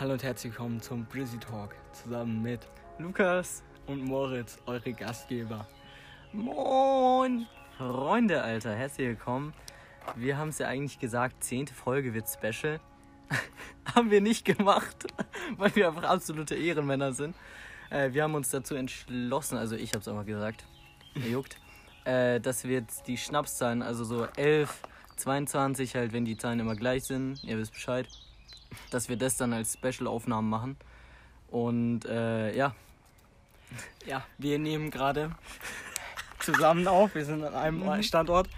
Hallo und herzlich willkommen zum Brizzy Talk zusammen mit Lukas. und Moritz, eure Gastgeber. Moin! Freunde, Alter, herzlich willkommen. Wir haben es ja eigentlich gesagt, zehnte Folge wird special. haben wir nicht gemacht, weil wir einfach absolute Ehrenmänner sind. Äh, wir haben uns dazu entschlossen, also ich habe es einfach gesagt, er juckt, äh, dass wir jetzt die Schnapszahlen, also so 11, 22 halt, wenn die Zahlen immer gleich sind, ihr wisst Bescheid, dass wir das dann als Special-Aufnahmen machen. Und äh, ja, Ja, wir nehmen gerade zusammen auf. Wir sind an einem Standort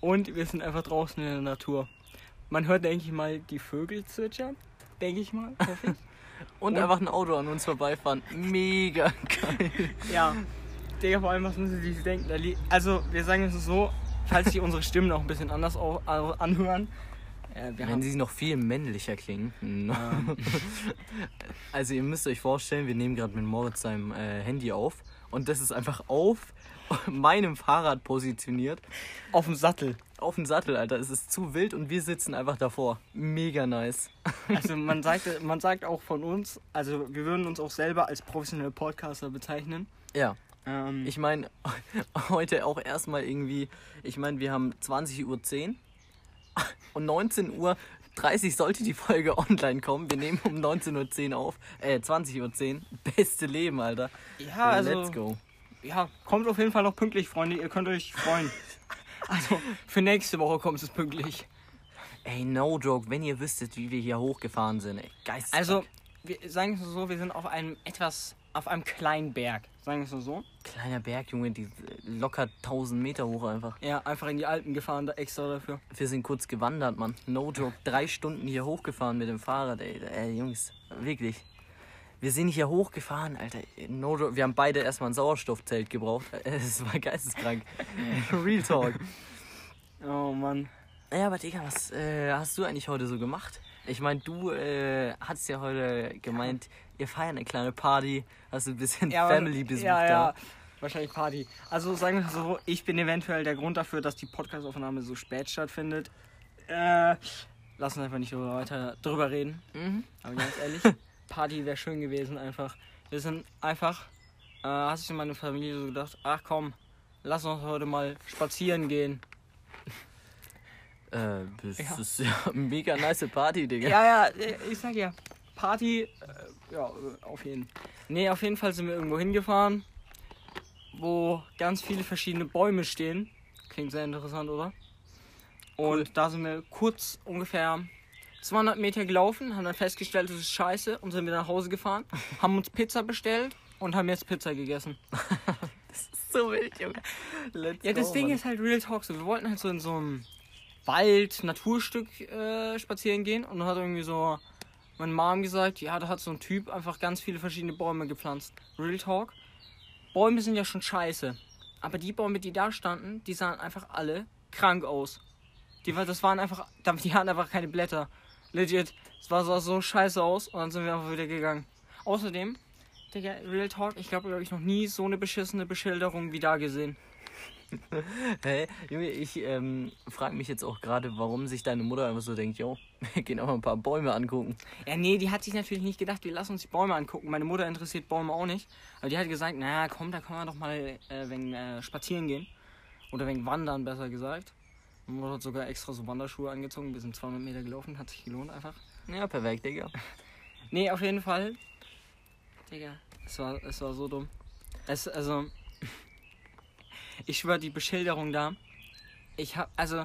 und wir sind einfach draußen in der Natur. Man hört, denke ich mal, die Vögel zwitschern. Denke ich mal. hoffe ich. Und, Und- einfach ein Auto an uns vorbeifahren. Mega geil. ja. Digga, vor allem, was müssen Sie sich denken? Also, wir sagen es so, falls Sie unsere Stimmen noch ein bisschen anders anhören. Äh, Wenn haben sie noch viel männlicher klingen. ähm, Also ihr müsst euch vorstellen, wir nehmen gerade mit Moritz seinem äh, Handy auf. Und das ist einfach auf meinem Fahrrad positioniert. auf dem Sattel. Auf dem Sattel, Alter. Es ist zu wild und wir sitzen einfach davor. Mega nice. Also man sagt, man sagt auch von uns, also wir würden uns auch selber als professionelle Podcaster bezeichnen. Ja. Ähm, Ich meine, heute auch erstmal irgendwie, ich meine, wir haben 20.10 Uhr und 19.30 Uhr sollte die Folge online kommen. Wir nehmen um 19.10 Uhr auf. Äh, 20.10 Uhr. Beste Leben, Alter. ja, also Let's go. ja, kommt auf jeden Fall noch pünktlich, Freunde. Ihr könnt euch freuen. Also für nächste Woche kommt es pünktlich. Ey, no joke, wenn ihr wüsstet, wie wir hier hochgefahren sind, ey. Geist. Also wir sagen es so, wir sind auf einem etwas, auf einem kleinen Berg. Sagen wir es so. Kleiner Berg, Junge, die locker 1000 Meter hoch einfach. Ja, einfach in die Alpen gefahren, da extra dafür. Wir sind kurz gewandert, Mann. No joke. Drei Stunden hier hochgefahren mit dem Fahrrad, ey. Ey, Jungs, wirklich. Wir sind hier hochgefahren, Alter. No joke. Wir haben beide erstmal ein Sauerstoffzelt gebraucht. Es war geisteskrank. Real Talk. Oh Mann. Ja, aber Digga, was äh, hast du eigentlich heute so gemacht? Ich meine, du äh, hast ja heute gemeint, ihr feiert eine kleine Party, hast ein bisschen Ja, Family besucht. Ja, da. ja. Wahrscheinlich Party. Also sagen wir so, ich bin eventuell der Grund dafür, dass die Podcast-Aufnahme so spät stattfindet. Äh, lass uns einfach nicht drüber weiter drüber reden. Mhm. Aber ganz ehrlich, Party wäre schön gewesen einfach. Wir sind einfach, äh, hast sich meine Familie so gedacht, ach komm, lass uns heute mal spazieren gehen. Äh, das Ja. ist ja mega nice Party, Digga. Ja, ja, äh, ich sag ja, Party, äh, ja, äh, auf jeden Fall. Nee, auf jeden Fall sind wir irgendwo hingefahren, wo ganz viele verschiedene Bäume stehen. Klingt sehr interessant, oder? Und da sind wir kurz ungefähr 200 Meter gelaufen, haben dann festgestellt, das ist scheiße und sind wieder nach Hause gefahren, haben uns Pizza bestellt und haben jetzt Pizza gegessen. so wild, Junge. Let's Ja, das go, Ding Mann. ist halt Real Talk so. Wir wollten halt so in so einem Wald, Naturstück äh, spazieren gehen und dann hat irgendwie so meine Mom gesagt, ja, da hat so ein Typ einfach ganz viele verschiedene Bäume gepflanzt. Real Talk. Bäume sind ja schon scheiße. Aber die Bäume, die da standen, die sahen einfach alle krank aus. Die, das waren einfach, die hatten einfach keine Blätter. Legit. Es war sah so scheiße aus und dann sind wir einfach wieder gegangen. Außerdem, Digga, Real Talk, ich glaube, habe ich noch nie so eine beschissene Beschilderung wie da gesehen. Hä? Junge, ich ähm, frage mich jetzt auch gerade, warum sich deine Mutter einfach so denkt, yo, wir gehen auch mal ein paar Bäume angucken. Ja, nee, die hat sich natürlich nicht gedacht, wir lassen uns die Bäume angucken. Meine Mutter interessiert Bäume auch nicht. Aber die hat gesagt, naja, komm, da können wir doch mal äh, wegen äh, spazieren gehen. Oder wegen wandern, besser gesagt. Meine Mutter hat sogar extra so Wanderschuhe angezogen, wir sind 200 Meter gelaufen, hat sich gelohnt einfach. Ja, perfekt, Digga. Nee, auf jeden Fall. Digga, es war, es war so dumm. Es, also, ich schwör, die Beschilderung da, ich hab, also,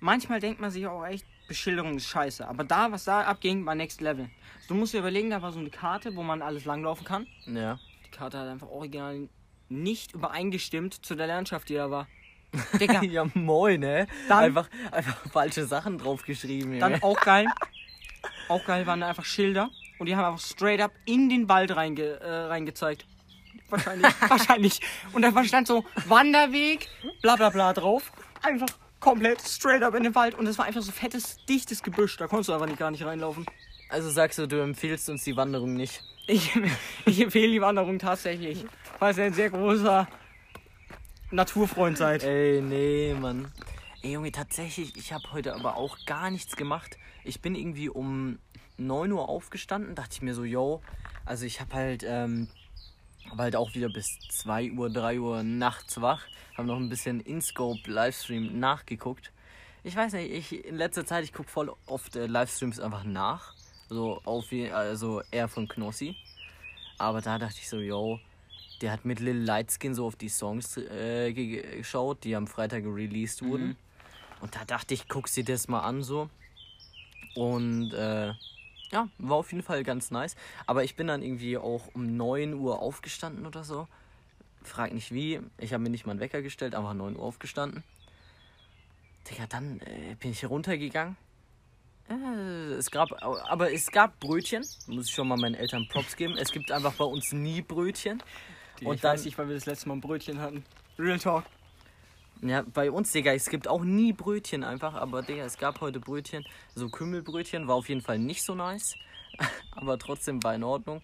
manchmal denkt man sich auch echt, Beschilderung ist scheiße. Aber da, was da abging, war Next Level. Du musst dir überlegen, da war so eine Karte, wo man alles langlaufen kann. Ja. Die Karte hat einfach original nicht übereingestimmt zu der Landschaft, die da war. Digga, ja, moin, ne? Dann- Einfach, einfach falsche Sachen draufgeschrieben, Dann auch geil. Auch geil waren da einfach Schilder. Und die haben einfach straight up in den Wald reinge, äh, reingezeigt. Wahrscheinlich. wahrscheinlich. Und da stand so Wanderweg, bla bla bla drauf. Einfach komplett straight up in den Wald. Und es war einfach so fettes, dichtes Gebüsch. Da konntest du einfach nicht, gar nicht reinlaufen. Also sagst du, du empfiehlst uns die Wanderung nicht. Ich, ich empfehle die Wanderung tatsächlich. Falls ihr ein sehr großer Naturfreund seid. Ey, nee, Mann. Ey, Junge, tatsächlich, ich habe heute aber auch gar nichts gemacht. Ich bin irgendwie um 9 Uhr aufgestanden, dachte ich mir so, yo, also ich habe halt, ähm, hab halt auch wieder bis 2 Uhr, 3 Uhr nachts wach, habe noch ein bisschen InScope Livestream nachgeguckt. Ich weiß nicht, ich in letzter Zeit, ich gucke voll oft äh, Livestreams einfach nach, so auf wie, also eher von Knossi. Aber da dachte ich so, yo, der hat mit Lil Lightskin so auf die Songs äh, ge- geschaut, die am Freitag released wurden. Und da dachte ich, guck sie das mal an so. Und äh, ja, war auf jeden Fall ganz nice. Aber ich bin dann irgendwie auch um 9 Uhr aufgestanden oder so. Frag nicht wie. Ich habe mir nicht mal einen Wecker gestellt, einfach 9 Uhr aufgestanden. Digga, dann äh, bin ich runtergegangen. Äh, es gab, aber es gab Brötchen. Muss ich schon mal meinen Eltern Props geben. Es gibt einfach bei uns nie Brötchen. Und Und ich dann- weiß nicht, weil wir das letzte Mal ein Brötchen hatten. Real Talk. Ja, bei uns, Digga, es gibt auch nie Brötchen einfach, aber Digga, es gab heute Brötchen. So Kümmelbrötchen war auf jeden Fall nicht so nice, aber trotzdem war in Ordnung.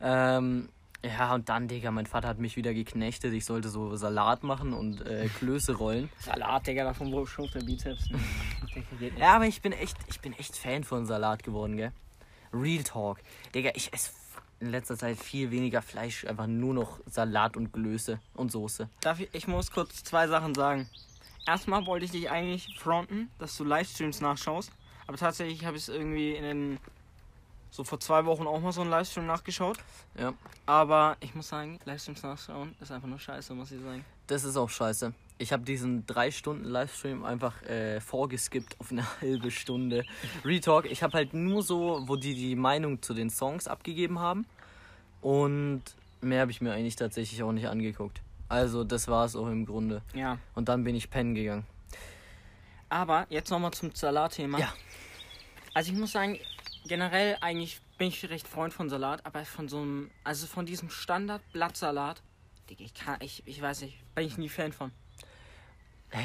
Ähm, ja, und dann, Digga, mein Vater hat mich wieder geknechtet. Ich sollte so Salat machen und äh, Klöße rollen. Salat, Digga, davon schrumpft der Bizeps. Ja, aber ich bin echt, ich bin echt Fan von Salat geworden, gell? Real Talk. Digga, ich esse in letzter Zeit viel weniger Fleisch, einfach nur noch Salat und Klöße und Soße. Darf ich, ich muss kurz zwei Sachen sagen. Erstmal wollte ich dich eigentlich fronten, dass du Livestreams nachschaust. Aber tatsächlich habe ich es irgendwie in den. So vor zwei Wochen auch mal so einen Livestream nachgeschaut. Ja. Aber ich muss sagen, Livestreams nachschauen ist einfach nur scheiße, muss ich sagen. Das ist auch scheiße. Ich habe diesen drei Stunden Livestream einfach äh, vorgeskippt auf eine halbe Stunde. Retalk, ich habe halt nur so, wo die die Meinung zu den Songs abgegeben haben. Und mehr habe ich mir eigentlich tatsächlich auch nicht angeguckt. Also das war es auch im Grunde. Ja. Und dann bin ich pennen gegangen. Aber jetzt nochmal zum Salatthema. Ja. Also ich muss sagen, generell eigentlich bin ich recht Freund von Salat, aber von so einem, also von diesem Standard-Blattsalat, ich kann, ich, ich weiß nicht, bin ich nie Fan von.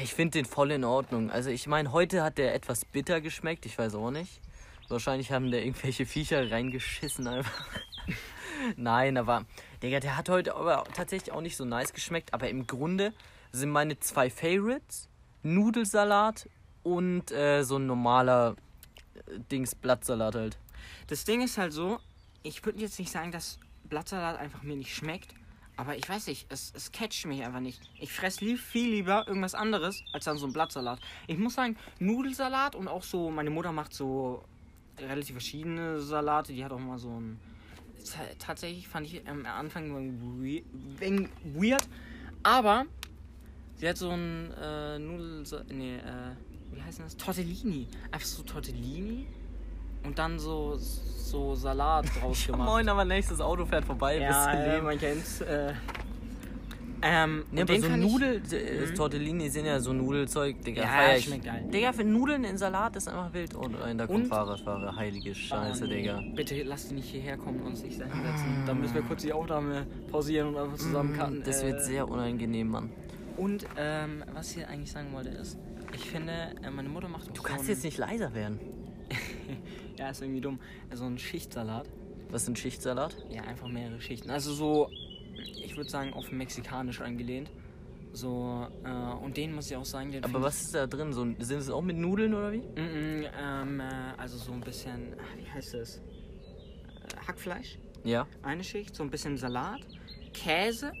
Ich finde den voll in Ordnung. Also ich meine, heute hat der etwas bitter geschmeckt. Ich weiß auch nicht. Wahrscheinlich haben da irgendwelche Viecher reingeschissen einfach. Nein, aber Digga, der hat heute aber tatsächlich auch nicht so nice geschmeckt. Aber im Grunde sind meine zwei Favorites Nudelsalat und äh, so ein normaler äh, Dings Blattsalat halt. Das Ding ist halt so, ich würde jetzt nicht sagen, dass Blattsalat einfach mir nicht schmeckt, aber ich weiß nicht, es, es catcht mich einfach nicht. Ich fresse lieb, viel lieber irgendwas anderes als dann so ein Blattsalat. Ich muss sagen, Nudelsalat und auch so, meine Mutter macht so relativ verschiedene Salate, die hat auch mal so ein. Ta- Tatsächlich fand ich am Anfang ein weird, aber sie hat so ein äh, Nudel. Nee, äh, wie heißt das? Tortellini. Einfach so Tortellini und dann so, so Salat draus gemacht. Moin, aber nächstes Auto fährt vorbei. Ja, ja, man kennt's. Äh, ähm, und aber so fand ich- Nudel, äh, Tortellini sind ja so Nudelzeug, Digga. Ja, feier ich. schmeckt geil. Digga, für Nudeln in Salat ist einfach wild. Oh nein, da kommt Und- Fahrradfahrer. Heilige Scheiße, Oh, nee. Digga. Bitte lass die nicht hierher kommen und uns nicht da hinsetzen. Dann müssen wir kurz die Aufnahme pausieren und einfach zusammen cutten. Das Äh, wird sehr unangenehm, Mann. Und ähm, was ich hier eigentlich sagen wollte ist, ich finde, äh, meine Mutter macht Du kannst jetzt nicht leiser werden. Ja, ist irgendwie dumm. So ein Schichtsalat. Was ist ein Schichtsalat? Ja, einfach mehrere Schichten. Also so, ich würde sagen, auf mexikanisch angelehnt. So, äh, und den muss ich auch sagen, den Aber was ist da drin? So, sind es auch mit Nudeln oder wie? mm, mm, ähm, äh, also so ein bisschen, ah, wie heißt das? Äh, Hackfleisch, Ja. eine Schicht, so ein bisschen Salat, Käse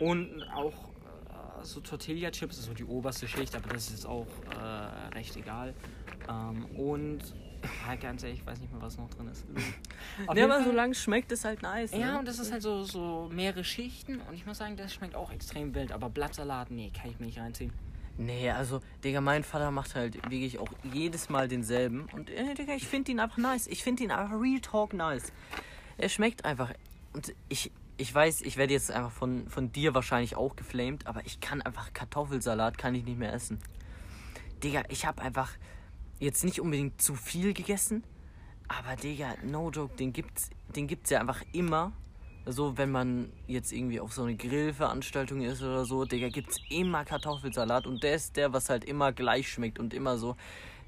und auch äh, so Tortilla-Chips, so die oberste Schicht, aber das ist jetzt auch äh, recht egal. Ähm, und, ja, ganz ehrlich, ich weiß nicht mehr, was noch drin ist. Auf Ja, aber Fall- solange es schmeckt, ist halt nice. Ja, ne? und das ist halt so, so mehrere Schichten und ich muss sagen, das schmeckt auch extrem wild, aber Blattsalat, nee, kann ich mir nicht reinziehen. Nee, also, Digga, mein Vater macht halt wirklich auch jedes Mal denselben. Und, äh, Digga, ich finde ihn einfach nice. Ich finde ihn einfach real talk nice. Er schmeckt einfach. Und ich, ich weiß, ich werde jetzt einfach von, von dir wahrscheinlich auch geflamed, aber ich kann einfach Kartoffelsalat kann ich nicht mehr essen. Digga, ich habe einfach jetzt nicht unbedingt zu viel gegessen, aber Digga, no joke, den gibt's, den gibt's ja einfach immer. So, wenn man jetzt irgendwie auf so eine Grillveranstaltung ist oder so, Digga, gibt's immer Kartoffelsalat und der ist der, was halt immer gleich schmeckt und immer so,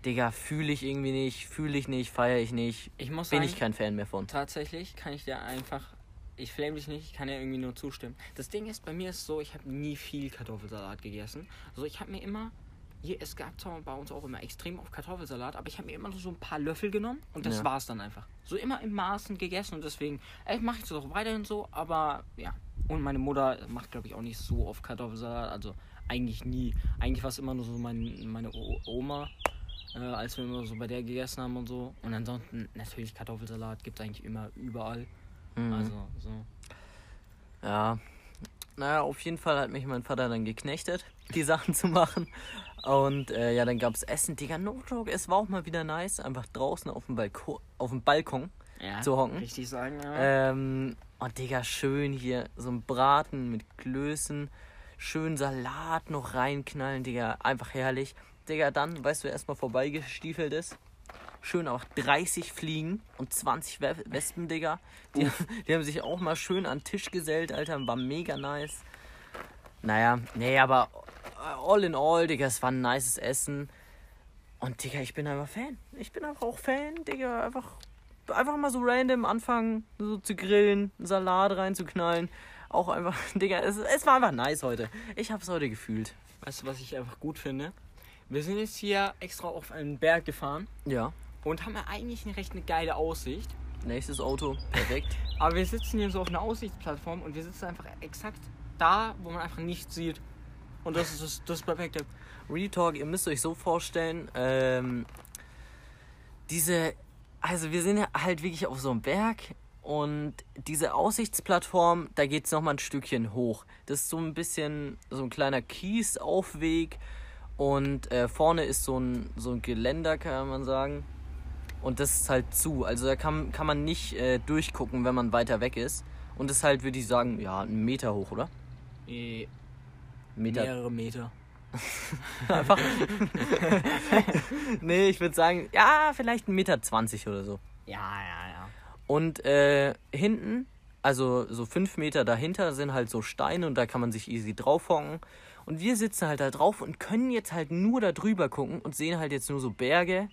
Digga, fühle ich irgendwie nicht, fühle ich nicht, feiere ich nicht, Ich muss bin sagen, ich kein Fan mehr von. tatsächlich kann ich dir einfach, ich flame dich nicht, ich kann dir irgendwie nur zustimmen. Das Ding ist, bei mir ist so, ich habe nie viel Kartoffelsalat gegessen. Also ich habe mir immer hier, es gab zwar bei uns auch immer extrem auf Kartoffelsalat, aber ich habe mir immer nur so ein paar Löffel genommen und das Ja. war's dann einfach. So immer im Maßen gegessen und deswegen, ey, mache ich es auch weiterhin so, aber ja. Und meine Mutter macht, glaube ich, auch nicht so oft Kartoffelsalat, also eigentlich nie. Eigentlich war es immer nur so mein, meine o Oma, äh, als wir immer so bei der gegessen haben und so. Und ansonsten, natürlich Kartoffelsalat gibt es eigentlich immer überall. Mhm. Also, so. Ja. Naja, auf jeden Fall hat mich mein Vater dann geknechtet, die Sachen zu machen. Und äh, ja, dann gab's Essen. Digga, no joke, es war auch mal wieder nice, einfach draußen auf dem Balkon, auf dem Balkon Ja, zu hocken. Richtig sagen, ja. Ähm, und Digga, schön hier so ein Braten mit Klößen, schön Salat noch reinknallen, Digga, einfach herrlich. Digga, dann, weißt du, wer erstmal vorbeigestiefelt ist? Schön auch 30 Fliegen und 20 We Wespen, Digga. Die, die haben sich auch mal schön an den Tisch gesellt, Alter, war mega nice. Naja, nee, aber all in all, Digga, es war ein nices Essen. Und Digga, ich bin einfach Fan. Ich bin einfach auch Fan, Digga, einfach einfach mal so random anfangen, so zu grillen, Salat reinzuknallen. Auch einfach, Digga, es, es war einfach nice heute. Ich hab's heute gefühlt. Weißt du, was ich einfach gut finde? Wir sind jetzt hier extra auf einen Berg gefahren Ja. Und haben ja eigentlich eine recht eine geile Aussicht. Nächstes Auto, perfekt. Aber wir sitzen hier so auf einer Aussichtsplattform und wir sitzen einfach exakt da, wo man einfach nichts sieht. Und das ist das, das Perfekte. Real Talk, ihr müsst euch so vorstellen, ähm, diese, also wir sind ja halt wirklich auf so einem Berg und diese Aussichtsplattform, da geht's noch mal ein Stückchen hoch. Das ist so ein bisschen so ein kleiner Kiesaufweg und äh, vorne ist so ein, so ein Geländer, kann man sagen. Und das ist halt zu, also da kann, kann man nicht äh, durchgucken, wenn man weiter weg ist. Und das ist halt, würde ich sagen, ja, einen Meter hoch, oder? Eh, Meter Mehrere Meter. Einfach. nee, ich würde sagen, ja, vielleicht 1,20 Meter zwanzig oder so. Ja, ja, ja. Und äh, hinten, also so fünf Meter dahinter, sind halt so Steine und da kann man sich easy draufhocken. Und wir sitzen halt da drauf und können jetzt halt nur da drüber gucken und sehen halt jetzt nur so Berge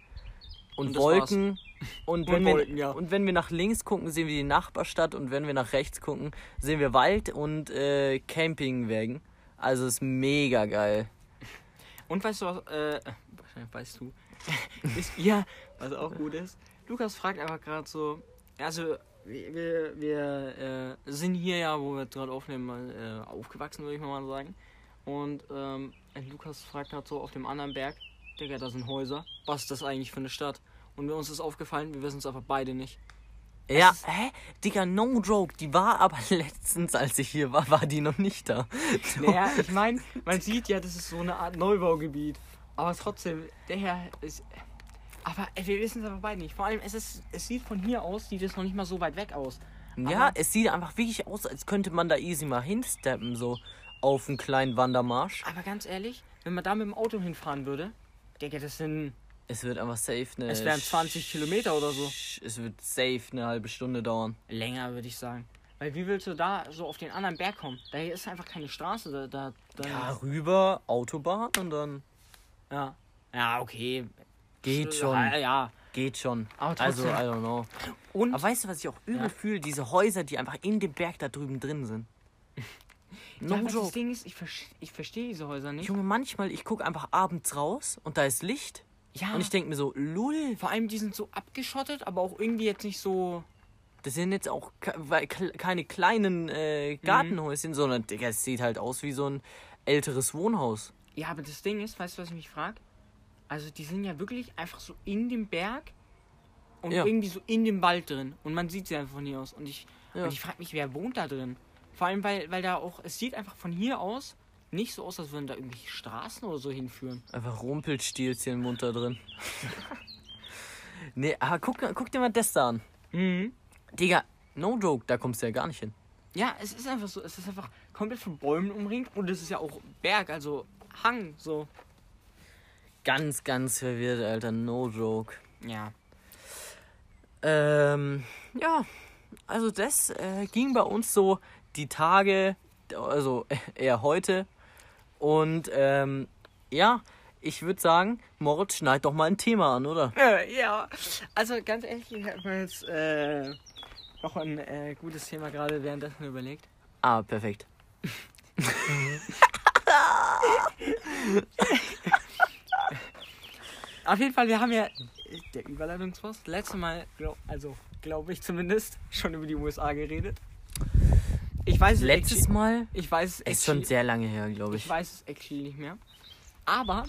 und, Und Wolken. Und wenn, Und wir, Wolken, ja. und wenn wir nach links gucken, sehen wir die Nachbarstadt und wenn wir nach rechts gucken, sehen wir Wald und äh, Campingwagen. Also ist mega geil. Und weißt du was, äh, wahrscheinlich weißt du, ist, ja, was auch gut ist, Lukas fragt einfach gerade so, also wir, wir, wir äh, sind hier ja, wo wir gerade aufnehmen, mal äh, aufgewachsen, würde ich mal sagen. Und ähm, Lukas fragt gerade so auf dem anderen Berg, Digga, da sind Häuser, was ist das eigentlich für eine Stadt? Und uns ist aufgefallen, wir wissen es einfach beide nicht. Ja, ist- hä? Digga, no joke. Die war aber letztens, als ich hier war, war die noch nicht da. Naja, ich meine, man sieht ja, das ist so eine Art Neubaugebiet. Aber trotzdem, der Herr ist. Aber äh, wir wissen es aber beide nicht. Vor allem, es, ist, es sieht von hier aus, sieht es noch nicht mal so weit weg aus. Ja, Aber- es sieht einfach wirklich aus, als könnte man da easy mal hinsteppen, so auf einen kleinen Wandermarsch. Aber ganz ehrlich, wenn man da mit dem Auto hinfahren würde, Digga, das sind. Es wird einfach safe eine. Es wären 20 Kilometer oder so. Es wird safe eine halbe Stunde dauern. Länger, würde ich sagen. Weil wie willst du da so auf den anderen Berg kommen? Da hier ist einfach keine Straße. Da, da, da Ja, rüber, Autobahn und dann. ja. Ja, okay. Geht Sch- schon. Ja, ja. Geht schon. Aber also, I trotzdem. don't know. Und Aber weißt du, was ich auch übel Ja. fühle? Diese Häuser, die einfach in dem Berg da drüben drin sind. No ja, aber das joke. Ding ist, ich, verste- ich verstehe diese Häuser nicht. Junge, manchmal, ich gucke einfach abends raus und da ist Licht. Ja. Und ich denke mir so, lul, Vor allem, die sind so abgeschottet, aber auch irgendwie jetzt nicht so. das sind jetzt auch keine kleinen äh, Gartenhäuschen, sondern, Digga, es sieht halt aus wie so ein älteres Wohnhaus. Ja, aber das Ding ist, weißt du, was ich mich frage? Also, die sind ja wirklich einfach so in dem Berg und Ja. irgendwie so in dem Wald drin. Und man sieht sie einfach von hier aus. Und ich, Ja. und ich frage mich, wer wohnt da drin? Vor allem, weil, weil da auch, es sieht einfach von hier aus nicht so aus, als würden da irgendwelche Straßen oder so hinführen. Einfach Rumpelstilzchen da drin. nee, aber guck, guck dir mal das da an. Mhm. Digga, no joke, da kommst du ja gar nicht hin. Ja, es ist einfach so, es ist einfach komplett von Bäumen umringt und es ist ja auch Berg, also Hang, so. Ganz, ganz verwirrt, Alter, no joke. Ja. Ähm, ja, also das äh, ging bei uns so die Tage, also eher heute. Und ähm, ja, ich würde sagen, Moritz, schneid doch mal ein Thema an, oder? Äh, ja, also ganz ehrlich, ich habe mir jetzt äh, noch ein äh, gutes Thema gerade währenddessen überlegt. Ah, perfekt. Auf jeden Fall, wir haben ja der Überleitungspost letztes Mal, glaub, also glaube ich zumindest, schon über die USA geredet. Ich weiß es Letztes actually- Mal Ich weiß es ist schon sehr lange her, glaube Ich ich. weiß es actually nicht mehr. Aber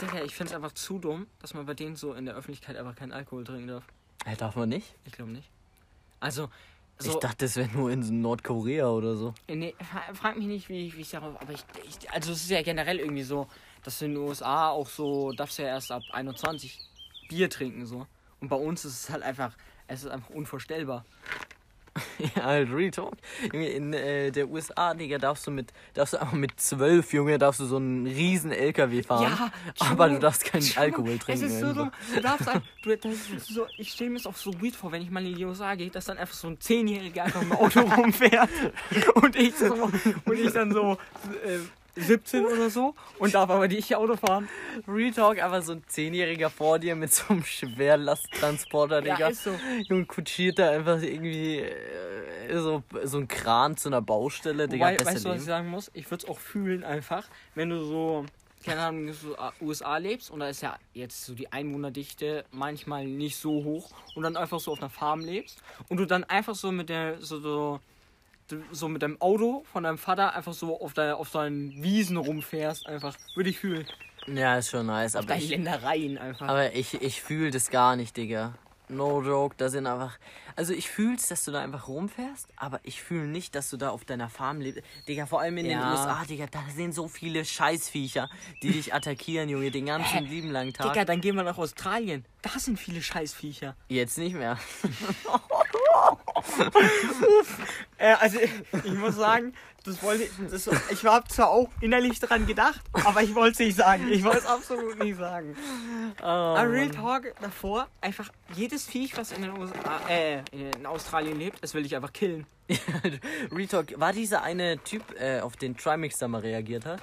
ich, ich finde es einfach zu dumm, dass man bei denen so in der Öffentlichkeit einfach keinen Alkohol trinken darf. Äh, darf man nicht? Ich glaube nicht. Also, so, Ich dachte, das wäre nur in Nordkorea oder so. nee, fra- frag mich nicht, wie, wie ich darauf. Aber ich, ich. Also, es ist ja generell irgendwie so, dass in den USA auch so. darfst du ja erst ab 21 Bier trinken, so. Und bei uns ist es halt einfach. Es ist einfach unvorstellbar. Ja, halt, Real Talk. Junge, In äh, der USA, Digga, darfst du mit, darfst du einfach mit zwölf, Junge, darfst du so einen riesen LKW fahren. Ja, aber du darfst keinen Junge, Alkohol trinken. Es ist so dumm. Du darfst ein, du, so, ich stelle mir es auch so weird vor, wenn ich mal in die USA gehe, dass dann einfach so ein Zehnjähriger einfach im Auto rumfährt und ich, so, und ich dann so äh, 17 oder so und darf aber nicht Auto fahren. Real Talk, einfach so ein Zehnjähriger vor dir mit so einem Schwerlasttransporter, Ja, Digga. ist so. Junge, kutschiert da einfach irgendwie äh, so, so ein Kran zu einer Baustelle, Digga. Wobei, weißt du, was ich sagen muss? Ich würde es auch fühlen einfach, wenn du so, keine Ahnung, so äh, USA lebst und da ist ja jetzt so die Einwohnerdichte manchmal nicht so hoch und dann einfach so auf einer Farm lebst und du dann einfach so mit der, so, so, so mit deinem Auto von deinem Vater einfach so auf, der, auf seinen Wiesen rumfährst, einfach. Würde ich fühlen. Ja, ist schon nice, aber Deine ich, Ländereien einfach. aber ich, ich fühle das gar nicht, Digga. No joke, da sind einfach. Also ich fühl's, dass du da einfach rumfährst, aber ich fühle nicht, dass du da auf deiner Farm lebst. Digga, vor allem in den Ja. USA, Digga, da sind so viele Scheißviecher, die dich attackieren, Junge, den ganzen lieben langen Tag. Digga, dann gehen wir nach Australien. Da sind viele Scheißviecher. Jetzt nicht mehr. Äh, also ich muss sagen, das wollte ich, das, ich habe zwar auch innerlich dran gedacht, aber ich wollte es nicht sagen. Ich wollte es absolut nicht sagen. Oh, aber Real. Talk davor, einfach jedes Viech, was in den USA, äh, in Australien lebt, das will ich einfach killen. Retalk, war dieser eine Typ, äh, auf den Trimix da mal reagiert hat?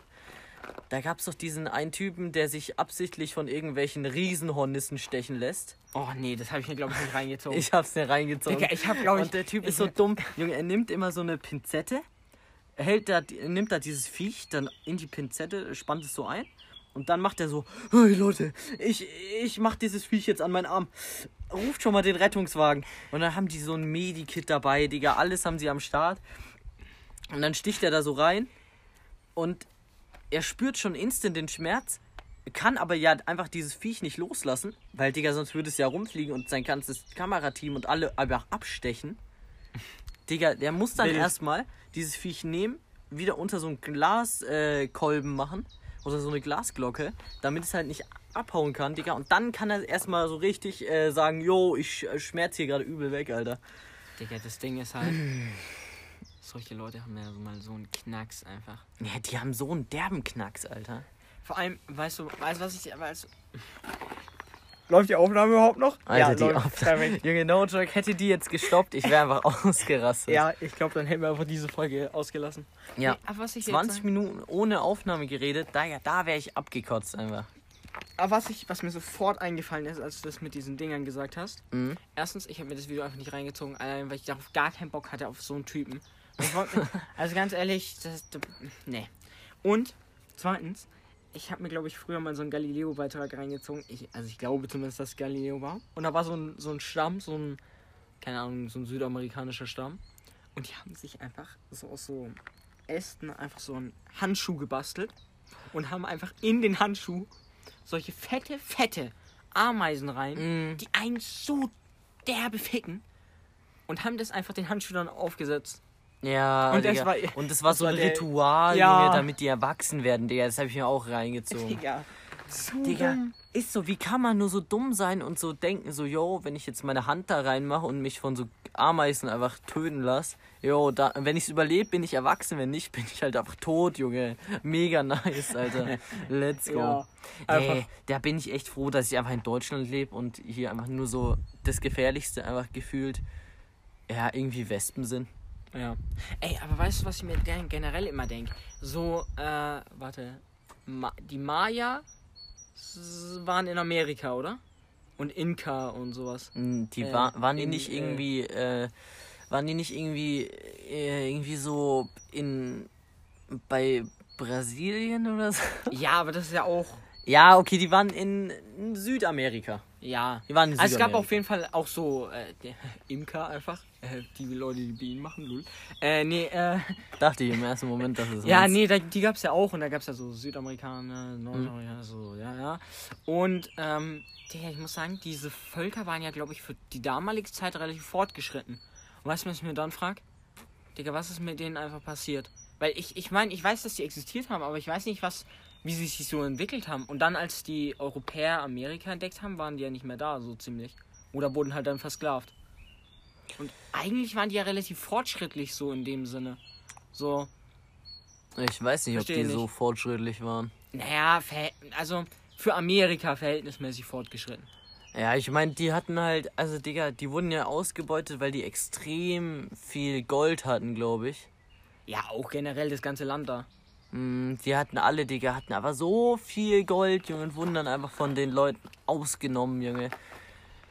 Da gab's doch diesen einen Typen, der sich absichtlich von irgendwelchen Riesenhornissen stechen lässt. Oh nee, das habe ich mir glaube ich nicht reingezogen. Ich hab's mir reingezogen. Digga, ich habe glaube ich Und der Typ ich- ist so dumm. Junge, er nimmt immer so eine Pinzette, hält da, er nimmt da dieses Viech dann in die Pinzette, spannt es so ein und dann macht er so, hey Leute, ich, ich mach dieses Viech jetzt an meinen Arm. Ruft schon mal den Rettungswagen. Und dann haben die so ein Medikit dabei, Digga, alles haben sie am Start. Und dann sticht er da so rein und er spürt schon instant den Schmerz, kann aber ja einfach dieses Viech nicht loslassen, weil, Digga, sonst würde es ja rumfliegen und sein ganzes Kamerateam und alle einfach abstechen. Digga, der muss dann erstmal dieses Viech nehmen, wieder unter so einen Glaskolben äh, machen oder so eine Glasglocke, damit es halt nicht abhauen kann, Digga. Und dann kann er erstmal so richtig äh, sagen, yo, ich äh, schmerz hier gerade übel weg, Alter. Digga, das Ding ist halt, solche Leute haben ja mal so einen Knacks einfach. Ja, die haben so einen derben Knacks, Alter. Vor allem, weißt du, weißt du, was ich, weißt Läuft die Aufnahme überhaupt noch? Alter, die läuft. Aufnahme. Junge, no joke, hätte die jetzt gestoppt, ich wäre einfach ausgerastet. Ja, ich glaube, dann hätten wir einfach diese Folge ausgelassen. Ja. Nee, aber was ich 20 jetzt, Minuten ohne Aufnahme geredet, da, ja, da wäre ich abgekotzt einfach. aber was, ich, was mir sofort eingefallen ist, als du das mit diesen Dingern gesagt hast. Mhm. Erstens, ich habe mir das Video einfach nicht reingezogen, allein weil ich darauf gar keinen Bock hatte auf so einen Typen. Wollte, also ganz ehrlich, das, das, nee. Und zweitens, ich habe mir, glaube ich, früher mal so einen Galileo-Beitrag reingezogen. Ich, also ich glaube zumindest, dass Galileo war. Und da war so ein, so ein Stamm, so ein, keine Ahnung, so ein südamerikanischer Stamm. Und die haben sich einfach so aus so Ästen einfach so einen Handschuh gebastelt und haben einfach in den Handschuh solche fette, fette Ameisen rein, Mhm. die einen so derbe ficken. Und haben das einfach den Handschuh dann aufgesetzt. Ja, Und das war- und das war das so war ein der- Ritual, Ja. Junge, damit die erwachsen werden, Digga. Das habe ich mir auch reingezogen. Digga. So Digga, dumm. ist so, wie kann man nur so dumm sein und so denken, so, yo, wenn ich jetzt meine Hand da reinmache und mich von so Ameisen einfach töten lasse, yo, da, wenn ich es überlebe, bin ich erwachsen, wenn nicht, bin ich halt einfach tot, Junge. Mega nice, Alter. Let's go. Ja. Ey, da bin ich echt froh, dass ich einfach in Deutschland lebe und hier einfach nur so das Gefährlichste einfach gefühlt, ja, irgendwie Wespen sind. Ja. Ey, aber weißt du, was ich mir gen- generell immer denke? So, äh, warte. Ma die Maya waren in Amerika, oder? Und Inka und sowas. Mm, Die Äh, war, waren die in, nicht äh, irgendwie, äh, waren die nicht irgendwie, äh, irgendwie so in, bei Brasilien oder so? Ja, aber das ist ja auch. Ja, okay, die waren in, Südamerika. Ja. Die waren in Also es gab Südamerika. auf jeden Fall auch so äh, der Imker einfach. Äh, die Leute, die Bienen machen, lul. Äh, nee, äh. Dachte ich im ersten Moment, dass es Ja, nee, da, die gab's ja auch und da gab's ja so Südamerikaner, Nordamerikaner, so, ja, ja. Und, ähm, Digga, ich muss sagen, diese Völker waren ja, glaube ich, für die damalige Zeit relativ fortgeschritten. Und weißt du, was ich mir dann frag? Digga, was ist mit denen einfach passiert? Weil ich, ich meine, ich weiß, dass die existiert haben, aber ich weiß nicht, was, wie sie sich so entwickelt haben. Und dann, als die Europäer Amerika entdeckt haben, waren die ja nicht mehr da, so ziemlich. Oder wurden halt dann versklavt. Und eigentlich waren die ja relativ fortschrittlich so in dem Sinne. So, Ich weiß nicht, ob Versteh die so nicht. fortschrittlich waren. Naja, also für Amerika verhältnismäßig fortgeschritten. Ja, ich meine, die hatten halt, also Digga, die wurden ja ausgebeutet, weil die extrem viel Gold hatten, glaube ich. Ja, auch generell das ganze Land da. Mm, Die hatten alle, Digga, hatten aber so viel Gold, Junge, und wurden dann einfach von den Leuten ausgenommen, Junge.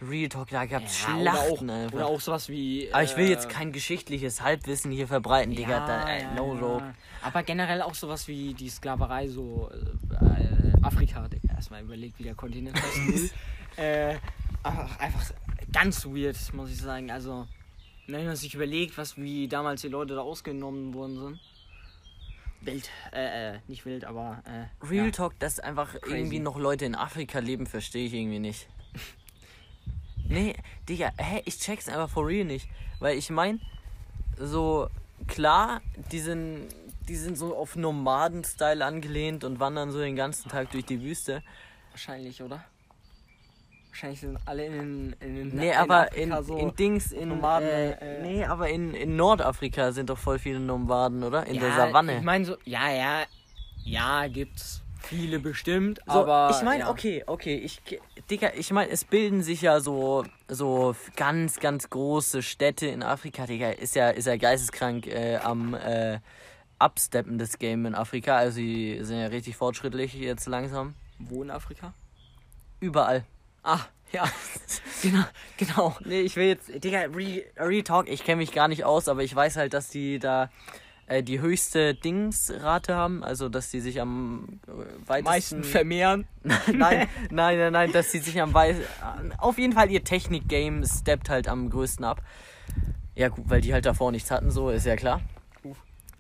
Real Talk, da gab's oder, auch, Schlachten einfach. oder auch sowas wie. aber ich will äh, jetzt kein geschichtliches Halbwissen hier verbreiten, Digga. ja, da, äh, ja, no ja. joke. Aber generell auch sowas wie die Sklaverei, so äh, Afrika, Digga. Erstmal überlegt, wie der Kontinent heißt. Äh, einfach, einfach ganz weird, muss ich sagen. Also, wenn man sich überlegt, was wie damals die Leute da ausgenommen worden sind. Wild, äh, äh, nicht wild, aber äh, Real ja. Talk, dass einfach Crazy. irgendwie noch Leute in Afrika leben, verstehe ich irgendwie nicht. Nee, Digga, hä, ich check's einfach for real nicht. Weil ich mein, so, klar, die sind, die sind so auf Nomaden-Style angelehnt und wandern so den ganzen Tag durch die Wüste. Wahrscheinlich, oder? Wahrscheinlich sind alle in, in, in Nee, in aber Afrika in, so. in Dings, in, Nomaden, äh, äh, nee, aber in, in Nordafrika sind doch voll viele Nomaden, oder? In der Ja, Savanne. Ich meine so, ja, ja, ja, gibt's viele bestimmt, So, aber ich meine, ja. okay, okay, ich, Digga, ich meine, es bilden sich ja so, so ganz, ganz große Städte in Afrika, Digga, ist ja, ist ja geisteskrank äh, am äh, Absteppen des Game in Afrika, also die sind ja richtig fortschrittlich jetzt langsam. Wo in Afrika? Überall. Ah, ja. genau, genau. Nee, ich will jetzt, Digga, Re, Real Talk, ich kenne mich gar nicht aus, aber ich weiß halt, dass die da äh, die höchste Dingsrate haben, also dass die sich am äh, weitesten... Meisten vermehren. nein, nein, nein, nein, dass sie sich am Weiß. Auf jeden Fall ihr Technik-Game steppt halt am größten ab. Ja, gut, weil die halt davor nichts hatten, so ist ja klar.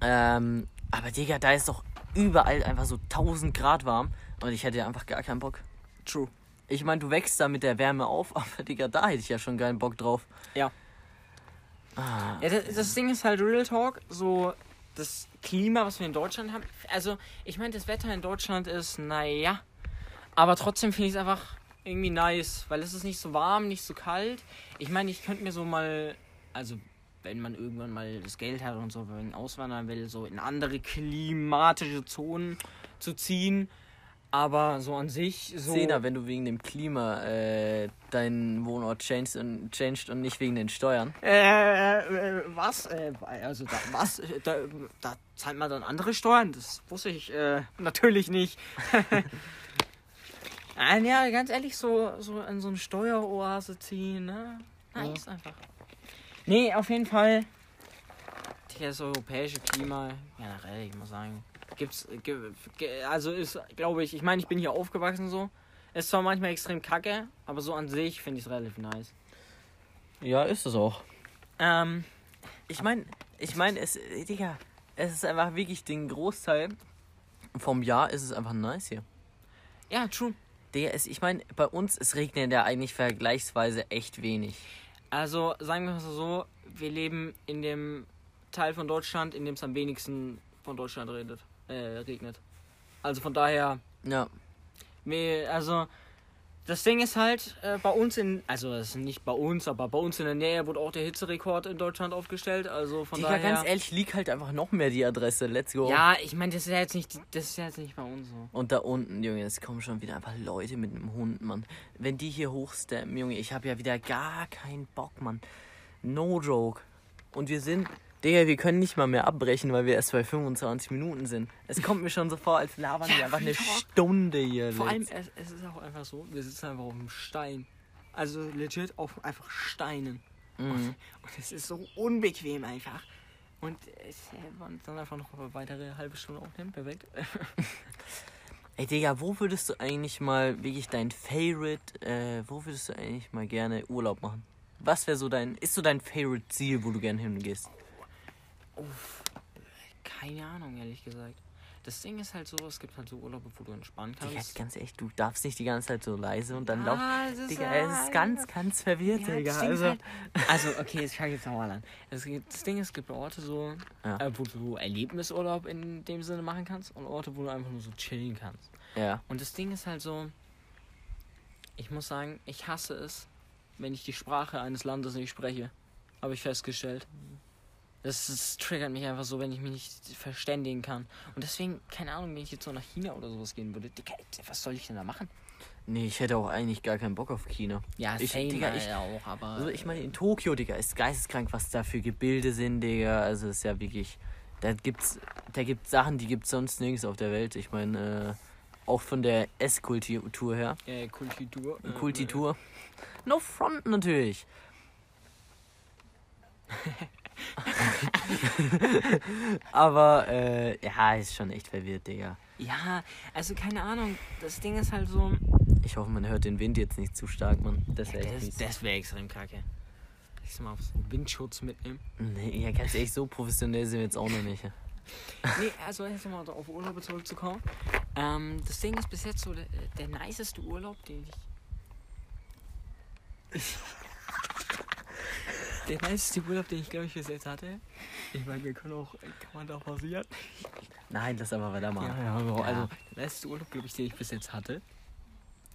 Ähm, aber Digga, da ist doch überall einfach so 1000 Grad warm und ich hätte einfach gar keinen Bock. True. Ich meine, du wächst da mit der Wärme auf, aber Digga, da hätte ich ja schon keinen Bock drauf. Ja. Ah, Ja, das, das Ding ist halt Real Talk, so das Klima, was wir in Deutschland haben. Also, ich meine, das Wetter in Deutschland ist, naja. Aber trotzdem finde ich es einfach irgendwie nice, weil es ist nicht so warm, nicht so kalt. Ich meine, ich könnte mir so mal, also wenn man irgendwann mal das Geld hat und so, wenn man auswandern will, so in andere klimatische Zonen zu ziehen. Aber so an sich, so. Sena, wenn du wegen dem Klima äh, deinen Wohnort changed und, changed und nicht wegen den Steuern. Äh, äh, was? Äh, also da, was? Äh, Da, da zahlt man dann andere Steuern? Das wusste ich äh, natürlich nicht. Ah, ja, ganz ehrlich, so, so in so eine Steueroase ziehen, ne? Nice einfach. Nee, auf jeden Fall. Das europäische Klima, generell, ich muss sagen, gibt's, also ist, glaube ich, ich meine, ich bin hier aufgewachsen so. Ist zwar manchmal extrem kacke, aber so an sich finde ich es relativ nice. Ja, ist es auch. Ähm, Ich meine, ich meine, es, Digga, es ist einfach wirklich den Großteil vom Jahr ist es einfach nice hier. ja, true. Digga, es, ich meine, bei uns, es regnet ja eigentlich vergleichsweise echt wenig. Also sagen wir mal so, wir leben in dem Teil von Deutschland, in dem es am wenigsten von Deutschland redet, äh, regnet. Also von daher, Ja. wir, also das Ding ist halt, äh, bei uns in, also es ist nicht bei uns, aber bei uns in der Nähe wurde auch der Hitzerekord in Deutschland aufgestellt. Also von Digga, daher. ganz ehrlich, lieg halt einfach noch mehr die Adresse. Let's go. ja, ich meine, das ist ja jetzt nicht, das ist ja jetzt nicht bei uns so. Und da unten, Junge, es kommen schon wieder einfach Leute mit einem Hund, Mann. Wenn die hier hochsteppen, Junge, ich habe ja wieder gar keinen Bock, Mann. No joke. Und wir sind, Digga, wir können nicht mal mehr abbrechen, weil wir erst bei 25 Minuten sind. Es kommt mir schon so vor, als labern wir Ja, einfach eine. Stunde hier. Vor allem, es, es ist auch einfach so, wir sitzen einfach auf einem Stein. Also legit auf einfach Steinen. Mhm. Und es ist so unbequem einfach. Und es äh, wollen dann einfach noch eine weitere halbe Stunde aufnehmen. Perfekt. Ey, Digga, wo würdest du eigentlich mal wirklich dein Favorite, äh, wo würdest du eigentlich mal gerne Urlaub machen? Was wäre so dein, ist so dein Favorite Ziel, wo du gerne hingehst? Uff, keine Ahnung, ehrlich gesagt. Das Ding ist halt so, es gibt halt so Urlaube, wo du entspannen Digga, kannst. ganz ehrlich, du darfst nicht die ganze Zeit so leise und dann Ah, lauf. es ist, Digga, äh, es ist ganz, ganz verwirrt, Ja, Digga. das Also, halt, also, okay, ich fange jetzt nochmal an. Es gibt, das Ding ist, es gibt Orte so, Ja. äh, wo du Erlebnisurlaub in dem Sinne machen kannst und Orte, wo du einfach nur so chillen kannst. ja. Und das Ding ist halt so, ich muss sagen, ich hasse es, wenn ich die Sprache eines Landes nicht spreche. Habe ich festgestellt. Das, das triggert mich einfach so, wenn ich mich nicht verständigen kann. Und deswegen, keine Ahnung, wenn ich jetzt so nach China oder sowas gehen würde, Digga, was soll ich denn da machen? Nee, ich hätte auch eigentlich gar keinen Bock auf China. Ja, Ich- same Digga, halt ich- auch, aber... Also ich meine, in Tokio, Digga, ist geisteskrank, was da für Gebilde sind, Digga. Also ist ja wirklich. Da gibt's. Da gibt's Sachen, die gibt's sonst nirgends auf der Welt. Ich meine, äh, auch von der Esskultur her. äh, Kultur. äh, Kultitur. No front natürlich. Aber äh, ja, ist schon echt verwirrt, Digga. Äh, ja, also keine Ahnung, das Ding ist halt so... Ich hoffe, man hört den Wind jetzt nicht zu stark, Mann. Das wäre echt Das, wäre extrem kacke. Ich mal so einen Windschutz mitnehmen. Nee, ja, ganz ehrlich, so professionell sind wir jetzt auch noch nicht. Nee, also jetzt nochmal auf Urlaube zurückzukommen. Ähm, das Ding ist bis jetzt so der, der niceste Urlaub, den ich. der niceste Urlaub, den ich glaube ich bis jetzt hatte. Ich meine, wir können auch. Kann man da pausieren? Nein, lass einfach weiter machen. Ja, ja. Ja. Also, der niceste Urlaub, glaube ich, den ich bis jetzt hatte.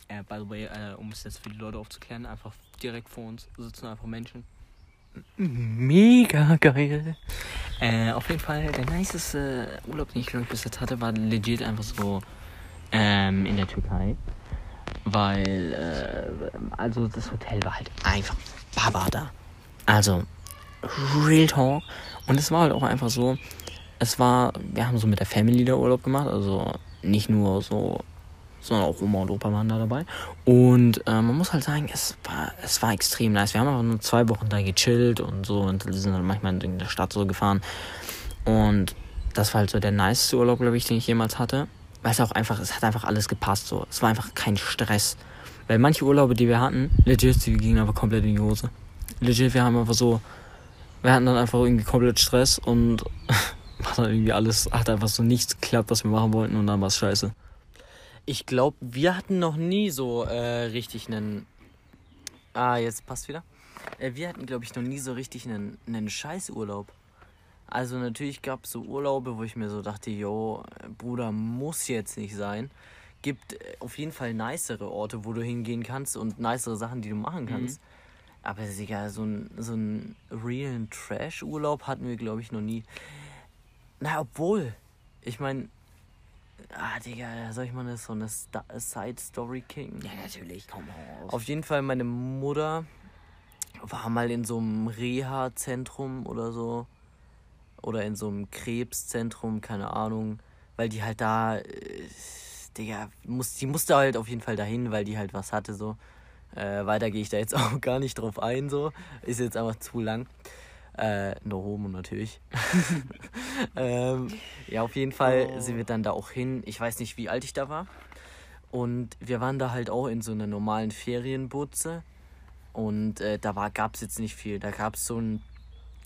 Äh, by the way, äh, um es jetzt für die Leute aufzuklären, einfach direkt vor uns sitzen einfach Menschen. Mega geil. Äh, auf jeden Fall, der niceste Urlaub, den ich glaube ich bis jetzt hatte, war legit einfach so ähm, in der Türkei. Weil, äh, also das Hotel war halt einfach Baba da. Also, Real Talk. Und es war halt auch einfach so, es war, wir haben so mit der Family da Urlaub gemacht, also nicht nur so, sondern auch Oma und Opa waren da dabei. Und äh, man muss halt sagen, es war, es war extrem nice. Wir haben aber nur zwei Wochen da gechillt und so und sind dann manchmal in der Stadt so gefahren. Und das war halt so der niceste Urlaub, glaube ich, den ich jemals hatte. Weil es auch einfach, es hat einfach alles gepasst so. Es war einfach kein Stress. Weil manche Urlaube, die wir hatten, legit, die gingen einfach komplett in die Hose. Legit, wir haben einfach so, wir hatten dann einfach irgendwie komplett Stress und war dann irgendwie alles, hat einfach so nichts geklappt, was wir machen wollten und dann war es scheiße. Ich glaube, wir hatten noch nie so äh, richtig einen. Ah, jetzt passt wieder. Äh, wir hatten, glaube ich, noch nie so richtig einen, einen Scheißurlaub. Also natürlich gab es so Urlaube, wo ich mir so dachte, yo, Bruder, muss jetzt nicht sein. Gibt äh, auf jeden Fall nicere Orte, wo du hingehen kannst und nicere Sachen, die du machen kannst. Aber Digga, so ein, so einen realen Trash-Urlaub hatten wir, glaube ich, noch nie. Na, obwohl, ich meine, ah, Digga, soll ich mal eine, so eine Side-Story kicken? Ja, natürlich, komm auf. Auf jeden Fall, meine Mutter war mal in so einem Reha-Zentrum oder so. Oder in so einem Krebszentrum, keine Ahnung. Weil die halt da, äh, Digga, muss, die musste halt auf jeden Fall dahin, weil die halt was hatte, so. Äh, weiter gehe ich da jetzt auch gar nicht drauf ein, so. Ist jetzt einfach zu lang. Äh, no homo natürlich. ähm, ja, auf jeden Fall Oh. sind wir dann da auch hin. Ich weiß nicht, wie alt ich da war. Und wir waren da halt auch in so einer normalen Ferienbutze. Und äh, da gab es jetzt nicht viel. Da gab es so einen,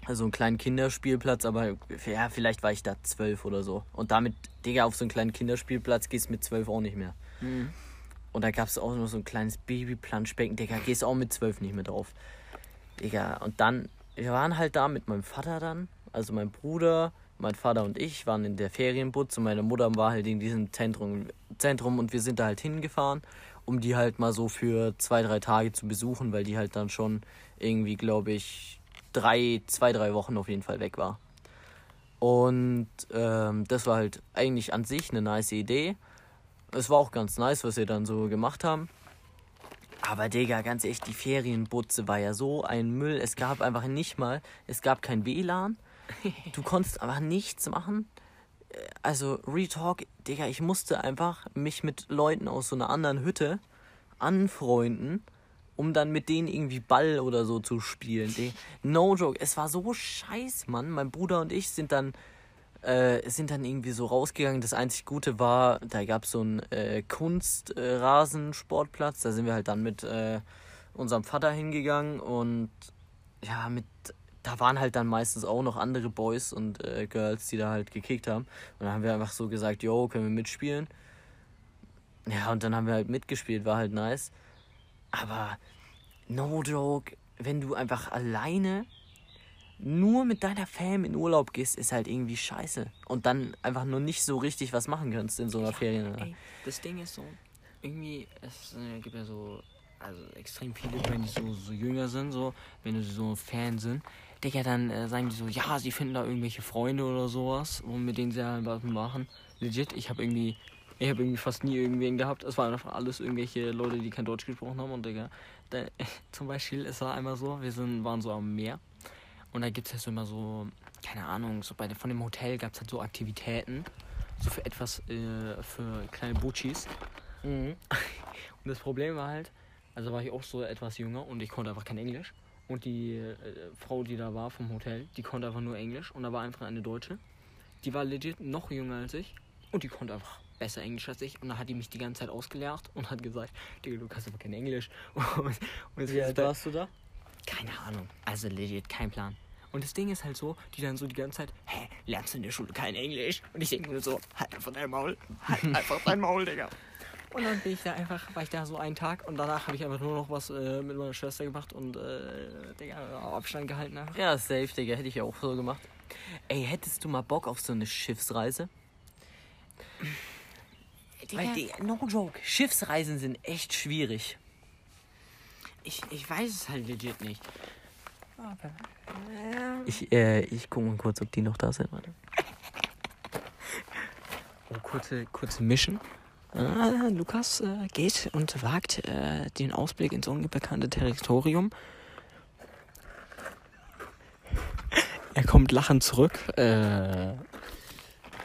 so einen kleinen Kinderspielplatz, aber ja, vielleicht war ich da zwölf oder so. Und damit, Digga, auf so einen kleinen Kinderspielplatz gehst mit zwölf auch nicht mehr. Mhm. Und da gab es auch noch so ein kleines Babyplanschbecken. Digga, gehst auch mit zwölf nicht mehr drauf. Digga, und dann, wir waren halt da mit meinem Vater dann. Also mein Bruder, mein Vater und ich waren in der Ferienbutz und meine Mutter war halt in diesem Zentrum, Zentrum und wir sind da halt hingefahren, um die halt mal so für zwei, drei Tage zu besuchen, weil die halt dann schon irgendwie, glaube ich, drei, zwei, drei Wochen auf jeden Fall weg war. Und ähm, das war halt eigentlich an sich eine nice Idee. Es war auch ganz nice, was wir dann so gemacht haben. Aber Digga, ganz ehrlich, die Ferienbutze war ja so ein Müll. Es gab einfach nicht mal, es gab kein WLAN. Du konntest einfach nichts machen. Äh, Also, Retalk, Digga, ich musste einfach mich mit Leuten aus so einer anderen Hütte anfreunden, um dann mit denen irgendwie Ball oder so zu spielen. No joke, es war so scheiß, Mann. Mein Bruder und ich sind dann Äh, sind dann irgendwie so rausgegangen. Das einzig Gute war, da gab es so einen äh, Kunstrasensportplatz. Da sind wir halt dann mit äh, unserem Vater hingegangen und ja, mit da waren halt dann meistens auch noch andere Boys und äh, Girls, die da halt gekickt haben. Und dann haben wir einfach so gesagt, yo, können wir mitspielen? Ja, und dann haben wir halt mitgespielt, war halt nice. Aber no joke, wenn du einfach alleine nur mit deiner Fam in Urlaub gehst, ist halt irgendwie scheiße. Und dann einfach nur nicht so richtig was machen kannst in so einer Ferien. Ey, das Ding ist so, irgendwie, es gibt ja so, also extrem viele, wenn die so, so jünger sind, so, wenn du so Fan sind, Digga, dann äh, sagen die so, ja, sie finden da irgendwelche Freunde oder sowas, und mit denen sie halt was machen. Legit, ich habe irgendwie, ich habe irgendwie fast nie irgendwen gehabt. Es waren einfach alles irgendwelche Leute, die kein Deutsch gesprochen haben. Und Digga, da, zum Beispiel, es war einmal so, wir sind, waren so am Meer. Und da gibt es halt so immer so, keine Ahnung, so bei von dem Hotel gab es halt so Aktivitäten. So für etwas, äh, für kleine Butchis. Mhm. Und das Problem war halt, also war ich auch so etwas jünger und ich konnte einfach kein Englisch. Und die äh, Frau, die da war vom Hotel, die konnte einfach nur Englisch. Und da war einfach eine Deutsche. Die war legit noch jünger als ich. Und die konnte einfach besser Englisch als ich. Und dann hat die mich die ganze Zeit ausgelacht und hat gesagt, Digga, du kannst aber kein Englisch. Und, und Wie alt warst du da? keine Ahnung. Also legit, kein Plan. Und das Ding ist halt so, die dann so die ganze Zeit, hä, lernst du in der Schule kein Englisch? Und ich denke mir so, halt einfach dein Maul. Halt einfach dein Maul, Digga. Und dann bin ich da einfach, war ich da so einen Tag und danach habe ich einfach nur noch was äh, mit meiner Schwester gemacht und äh, Digga, Abstand gehalten einfach. Ja, safe, Digga, hätte ich ja auch so gemacht. Ey, hättest du mal Bock auf so eine Schiffsreise? Weil, Digga, no joke, Schiffsreisen sind echt schwierig. ich, ich weiß es halt legit nicht. Ich, äh, ich guck mal kurz, ob die noch da sind. Warte. Oh, kurze, kurze Mission. Ah, Lukas äh, geht und wagt äh, den Ausblick ins unbekannte Territorium. Er kommt lachend zurück. Äh,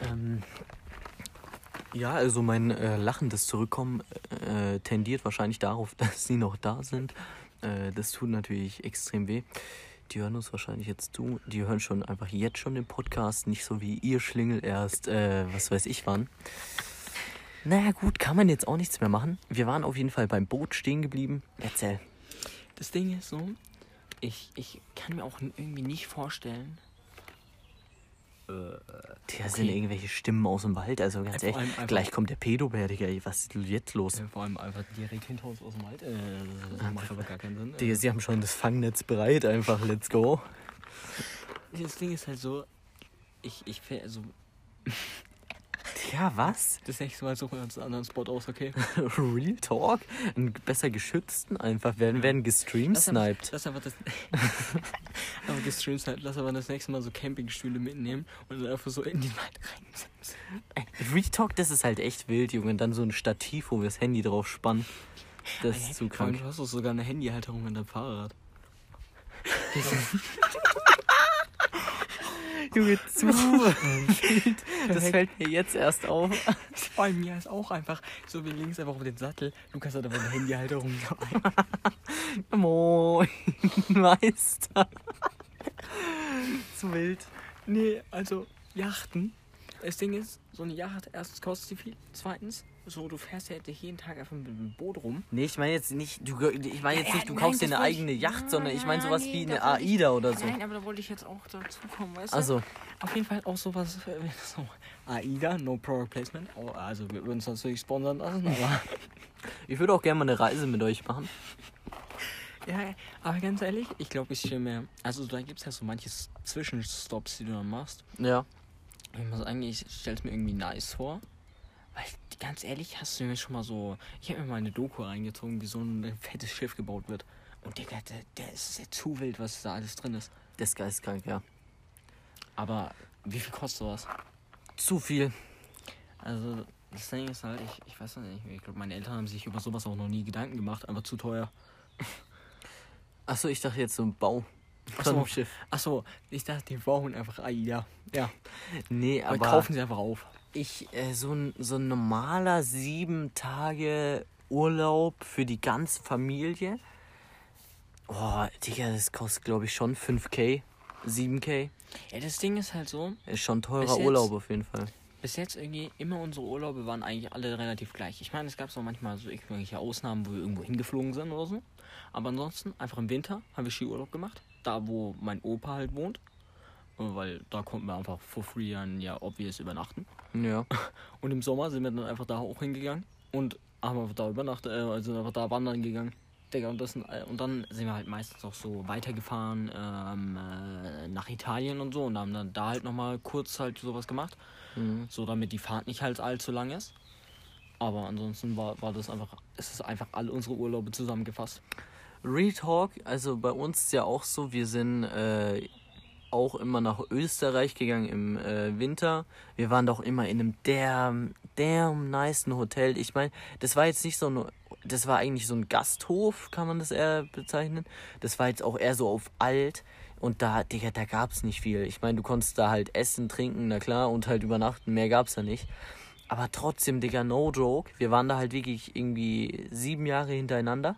Ähm, ja, also mein äh, lachendes Zurückkommen äh, tendiert wahrscheinlich darauf, dass sie noch da sind. Äh, das tut natürlich extrem weh. Die hören uns wahrscheinlich jetzt zu. Die hören schon einfach jetzt schon den Podcast, nicht so wie ihr Schlingel erst, äh, was weiß ich wann. Naja, gut, kann man jetzt auch nichts mehr machen. Wir waren auf jeden Fall beim Boot stehen geblieben. Erzähl. das Ding ist so, ich, ich kann mir auch irgendwie nicht vorstellen. Da sind irgendwelche Stimmen aus dem Wald. Also ganz allem ehrlich, gleich kommt der Pedobär, Digga. Was ist jetzt los? Äh, vor allem einfach direkt hinter uns aus dem Wald. Äh, das macht aber gar keinen Sinn. Digga, sie haben schon das Fangnetz bereit. Einfach, let's go. Das Ding ist halt so, ich, ich also Ja, was? das nächste Mal suchen wir uns einen anderen Spot aus, okay? Real Talk? Einen besser geschützten einfach. Werden, werden gestreamsniped. Lass einfach das. aber gestreamt halt, lass aber das nächste Mal so Campingstühle mitnehmen und dann einfach so in den Wald rein. Real Talk, das ist halt echt wild, Junge. Und dann so ein Stativ, wo wir das Handy drauf spannen. Das ist zu krank. Du hast doch sogar eine Handyhalterung an deinem Fahrrad. Junge, zu wild. Das fällt mir jetzt erst auf. Vor allem mir ist auch einfach so wie links einfach auf den Sattel. Lukas hat aber eine Handyhalterung dabei. Moin, Meister. zu wild. Nee, also Yachten. Das Ding ist, so eine Yacht, erstens kostet sie viel, zweitens, so du fährst ja jeden Tag einfach mit dem Boot rum. Nee, ich meine jetzt nicht, du, ich meine jetzt Ja, nicht, du nein, kaufst dir eine wollte ich- eigene Yacht, sondern ich meine sowas nee, wie eine wollte ich- AIDA oder so. Nein, aber da wollte ich jetzt auch dazu kommen, weißt du? Also, Auf jeden Fall auch sowas, äh, so AIDA, no product placement. Oh, also wir würden uns natürlich sponsern lassen, aber ich würde auch gerne mal eine Reise mit euch machen. ja, aber ganz ehrlich, ich glaube, ich stelle mir, also da gibt es ja so manche Zwischenstops, die du dann machst. Ja. Ich muss sagen, ich stelle es mir irgendwie nice vor. Weil, ganz ehrlich, hast du mir schon mal so. Ich habe mir mal eine Doku reingezogen, wie so ein fettes Schiff gebaut wird. Und Digga, der, der ist ja zu wild, was da alles drin ist. Das ist geistkrank, ja. Aber wie viel kostet sowas? Zu viel. Also, das Ding ist halt, ich, ich weiß nicht, ich glaube, meine Eltern haben sich über sowas auch noch nie Gedanken gemacht, aber zu teuer. Achso, ich dachte jetzt so ein Bau. Ach Von so. einem Schiff. Achso, ich dachte, die bauen einfach AIDA. Ja, Nee, aber aber kaufen sie einfach auf. Ich, äh, so, ein, so ein normaler sieben Tage Urlaub für die ganze Familie. Oh, Digga, das kostet, glaube ich, schon 5k. 7K. Ja, das Ding ist halt so. Ist schon teurer jetzt- Urlaub auf jeden Fall. Bis jetzt irgendwie immer unsere Urlaube waren eigentlich alle relativ gleich. Ich meine, es gab so manchmal so irgendwelche Ausnahmen, wo wir irgendwo hingeflogen sind oder so. Aber ansonsten, einfach im Winter haben wir Skiurlaub gemacht. Da, wo mein Opa halt wohnt. Weil da konnten wir einfach for free dann ja obvious übernachten. Ja. Und im Sommer sind wir dann einfach da auch hingegangen und haben einfach da übernachtet, äh, also einfach da wandern gegangen. Digga, und, das, äh, und dann sind wir halt meistens auch so weitergefahren ähm, äh, nach Italien und so und haben dann da halt nochmal kurz halt sowas gemacht. Mhm. So damit die Fahrt nicht halt allzu lang ist. Aber ansonsten war, war das einfach, es ist einfach alle unsere Urlaube zusammengefasst. Retalk, also bei uns ist ja auch so, wir sind äh, auch immer nach Österreich gegangen im äh, Winter. Wir waren doch immer in einem damn, damn nicen Hotel. Ich meine, das war jetzt nicht so ein, das war eigentlich so ein Gasthof, kann man das eher bezeichnen. Das war jetzt auch eher so auf alt. Und da, Digga, da gab's nicht viel. Ich meine, du konntest da halt essen, trinken, na klar, und halt übernachten. Mehr gab's da nicht. Aber trotzdem, Digga, no joke. Wir waren da halt wirklich irgendwie sieben Jahre hintereinander.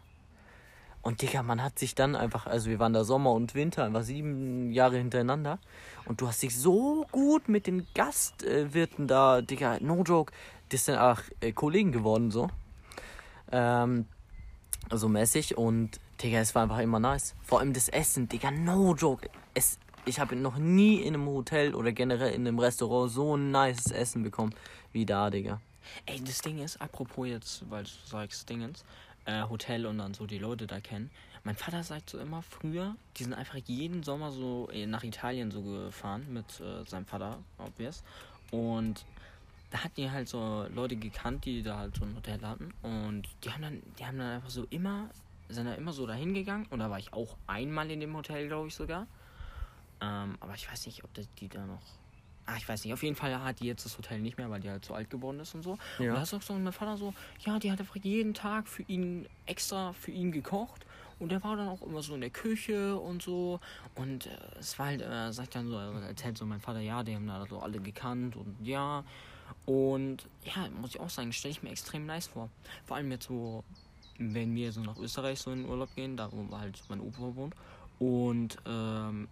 Und Digga, man hat sich dann einfach, also wir waren da Sommer und Winter, einfach sieben Jahre hintereinander. Und du hast dich so gut mit den Gastwirten da, Digga, no joke, das sind auch äh, Kollegen geworden so. Ähm, so mäßig und Digga, es war einfach immer nice. Vor allem das Essen, Digga, no joke. Es, ich habe noch nie in einem Hotel oder generell in einem Restaurant so ein nices Essen bekommen wie da, Digga. Ey, das Ding ist, apropos jetzt, weil du sagst Dingens, äh, Hotel und dann so die Leute da kennen. Mein Vater sagt so immer früher, die sind einfach jeden Sommer so äh, nach Italien so gefahren mit äh, seinem Vater, obvious. Und da hatten die halt so Leute gekannt, die da halt so ein Hotel hatten. Und die haben dann, die haben dann einfach so immer, sind da immer so dahin gegangen. Und da war ich auch einmal in dem Hotel, glaube ich sogar. Ähm, aber ich weiß nicht, ob das die da noch. Ah, ich weiß nicht. Auf jeden Fall hat die jetzt das Hotel nicht mehr, weil die halt so alt geworden ist und so. Ja. Und da ist auch so mein Vater so, ja, die hat einfach jeden Tag für ihn extra für ihn gekocht. Und der war dann auch immer so in der Küche und so. Und äh, es war halt, äh, sagt dann so, äh, erzählt so mein Vater, ja, die haben da so alle gekannt und ja. Und ja, muss ich auch sagen, stelle ich mir extrem nice vor. Vor allem jetzt so, wenn wir so nach Österreich so in den Urlaub gehen, da wo halt mein Opa wohnt. Und ähm,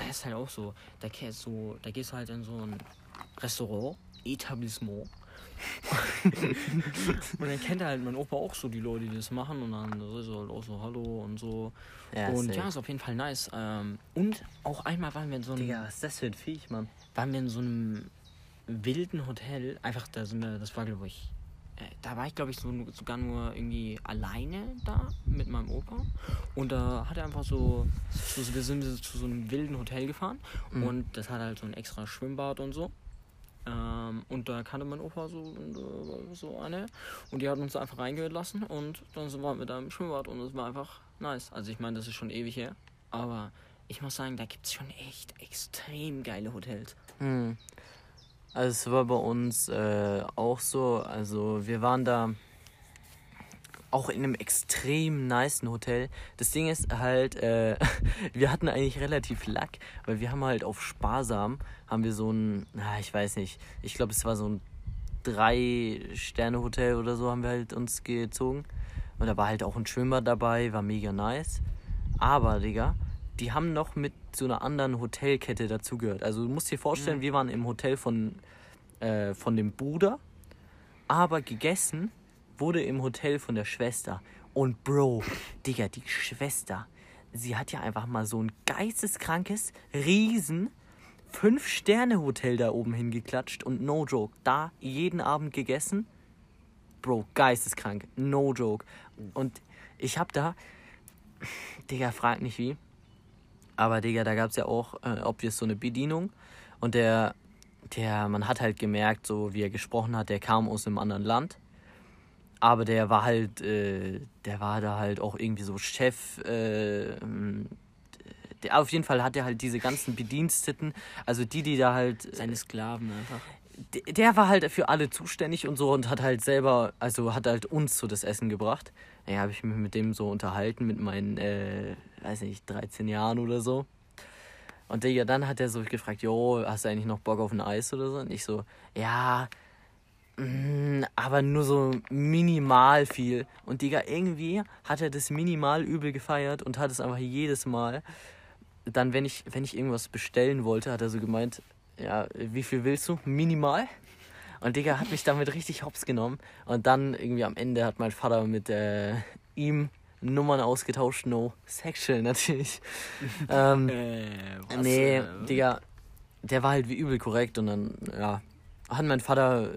da ist halt auch so, da, so, da gehst du halt in so ein Restaurant, Etablissement. und dann kennt halt mein Opa auch so die Leute, die das machen und dann ist er halt auch so Hallo und so. Ja, und safe. ja, ist auf jeden Fall nice. Ähm, und auch einmal waren wir in so einem, Digga, was ist das für ein Viech, Mann? waren wir in so einem wilden Hotel. Einfach, da sind wir, das war glaube ich, da war ich glaube ich so, sogar nur irgendwie alleine da mit meinem Opa. Und da hat er einfach so, so wir sind zu so einem wilden Hotel gefahren Mhm. und das hat halt so ein extra Schwimmbad und so. Ähm, und da kannte mein Opa so, und, äh, so eine. Und die hat uns einfach reingelassen und dann sind wir mit da im Schwimmbad und es war einfach nice. Also ich meine, das ist schon ewig her. Aber ich muss sagen, da gibt es schon echt extrem geile Hotels. Hm. Also es war bei uns äh, auch so, also wir waren da auch in einem extrem nicen Hotel. Das Ding ist halt, äh, wir hatten eigentlich relativ Lack, weil wir haben halt auf Sparsam, haben wir so ein, na, ich weiß nicht, ich glaube es war so ein Drei-Sterne-Hotel oder so haben wir halt uns gezogen. Und da war halt auch ein Schwimmbad dabei, war mega nice. Aber, Digga, die haben noch mit so einer anderen Hotelkette dazugehört. Also du musst dir vorstellen, wir waren im Hotel von, äh, von dem Bruder, aber gegessen wurde im Hotel von der Schwester. Und Bro, Digga, die Schwester, sie hat ja einfach mal so ein geisteskrankes, riesen Fünf-Sterne-Hotel da oben hingeklatscht und no joke, da jeden Abend gegessen. Bro, geisteskrank, no joke. Und ich hab da, Digga, frag nicht wie, aber Digga, da gab's ja auch, äh, obvious so eine Bedienung und der, der, man hat halt gemerkt, so wie er gesprochen hat, der kam aus einem anderen Land. Aber der war halt, äh, der war da halt auch irgendwie so Chef, äh, der, auf jeden Fall hat er halt diese ganzen Bediensteten, also die, die da halt, Seine Sklaven einfach. Der- war halt für alle zuständig und so und hat halt selber, also hat halt uns so das Essen gebracht. Ja, habe ich mich mit dem so unterhalten, mit meinen, äh, weiß nicht, 13 Jahren oder so. Und Digga, dann hat er so gefragt, jo, hast du eigentlich noch Bock auf ein Eis oder so? Und ich so, ja, mm, aber nur so minimal viel. Und Digga, irgendwie hat er das minimal übel gefeiert und hat es einfach jedes Mal. dann, wenn ich, wenn ich irgendwas bestellen wollte, hat er so gemeint, ja, wie viel willst du? Minimal? Und Digga hat mich damit richtig hops genommen. Und dann irgendwie am Ende hat mein Vater mit äh, ihm Nummern ausgetauscht. No sexual natürlich. ähm, Äh, was, nee, äh, Digga, der war halt wie übel korrekt. Und dann, ja, hat mein Vater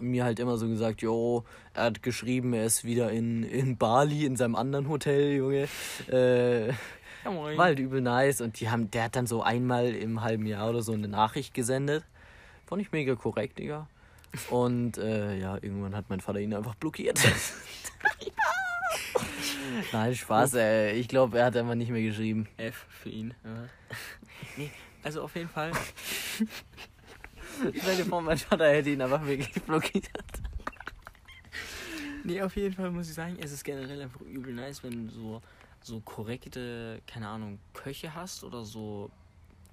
mir halt immer so gesagt, jo, er hat geschrieben, er ist wieder in, in Bali, in seinem anderen Hotel, Junge. Äh, Ja, war halt übel nice und die haben, der hat dann so einmal im halben Jahr oder so eine Nachricht gesendet. Fand ich mega korrekt, Digga. Und äh, ja, irgendwann hat mein Vater ihn einfach blockiert. Nein, Spaß, ey. Ich glaube, er hat einfach nicht mehr geschrieben. F für ihn. Ja. Nee, also auf jeden Fall. Stell dir vor, mein Vater hätte ihn einfach wirklich blockiert. Nee, auf jeden Fall muss ich sagen, es ist generell einfach übel nice, wenn so, so korrekte, keine Ahnung, Köche hast oder so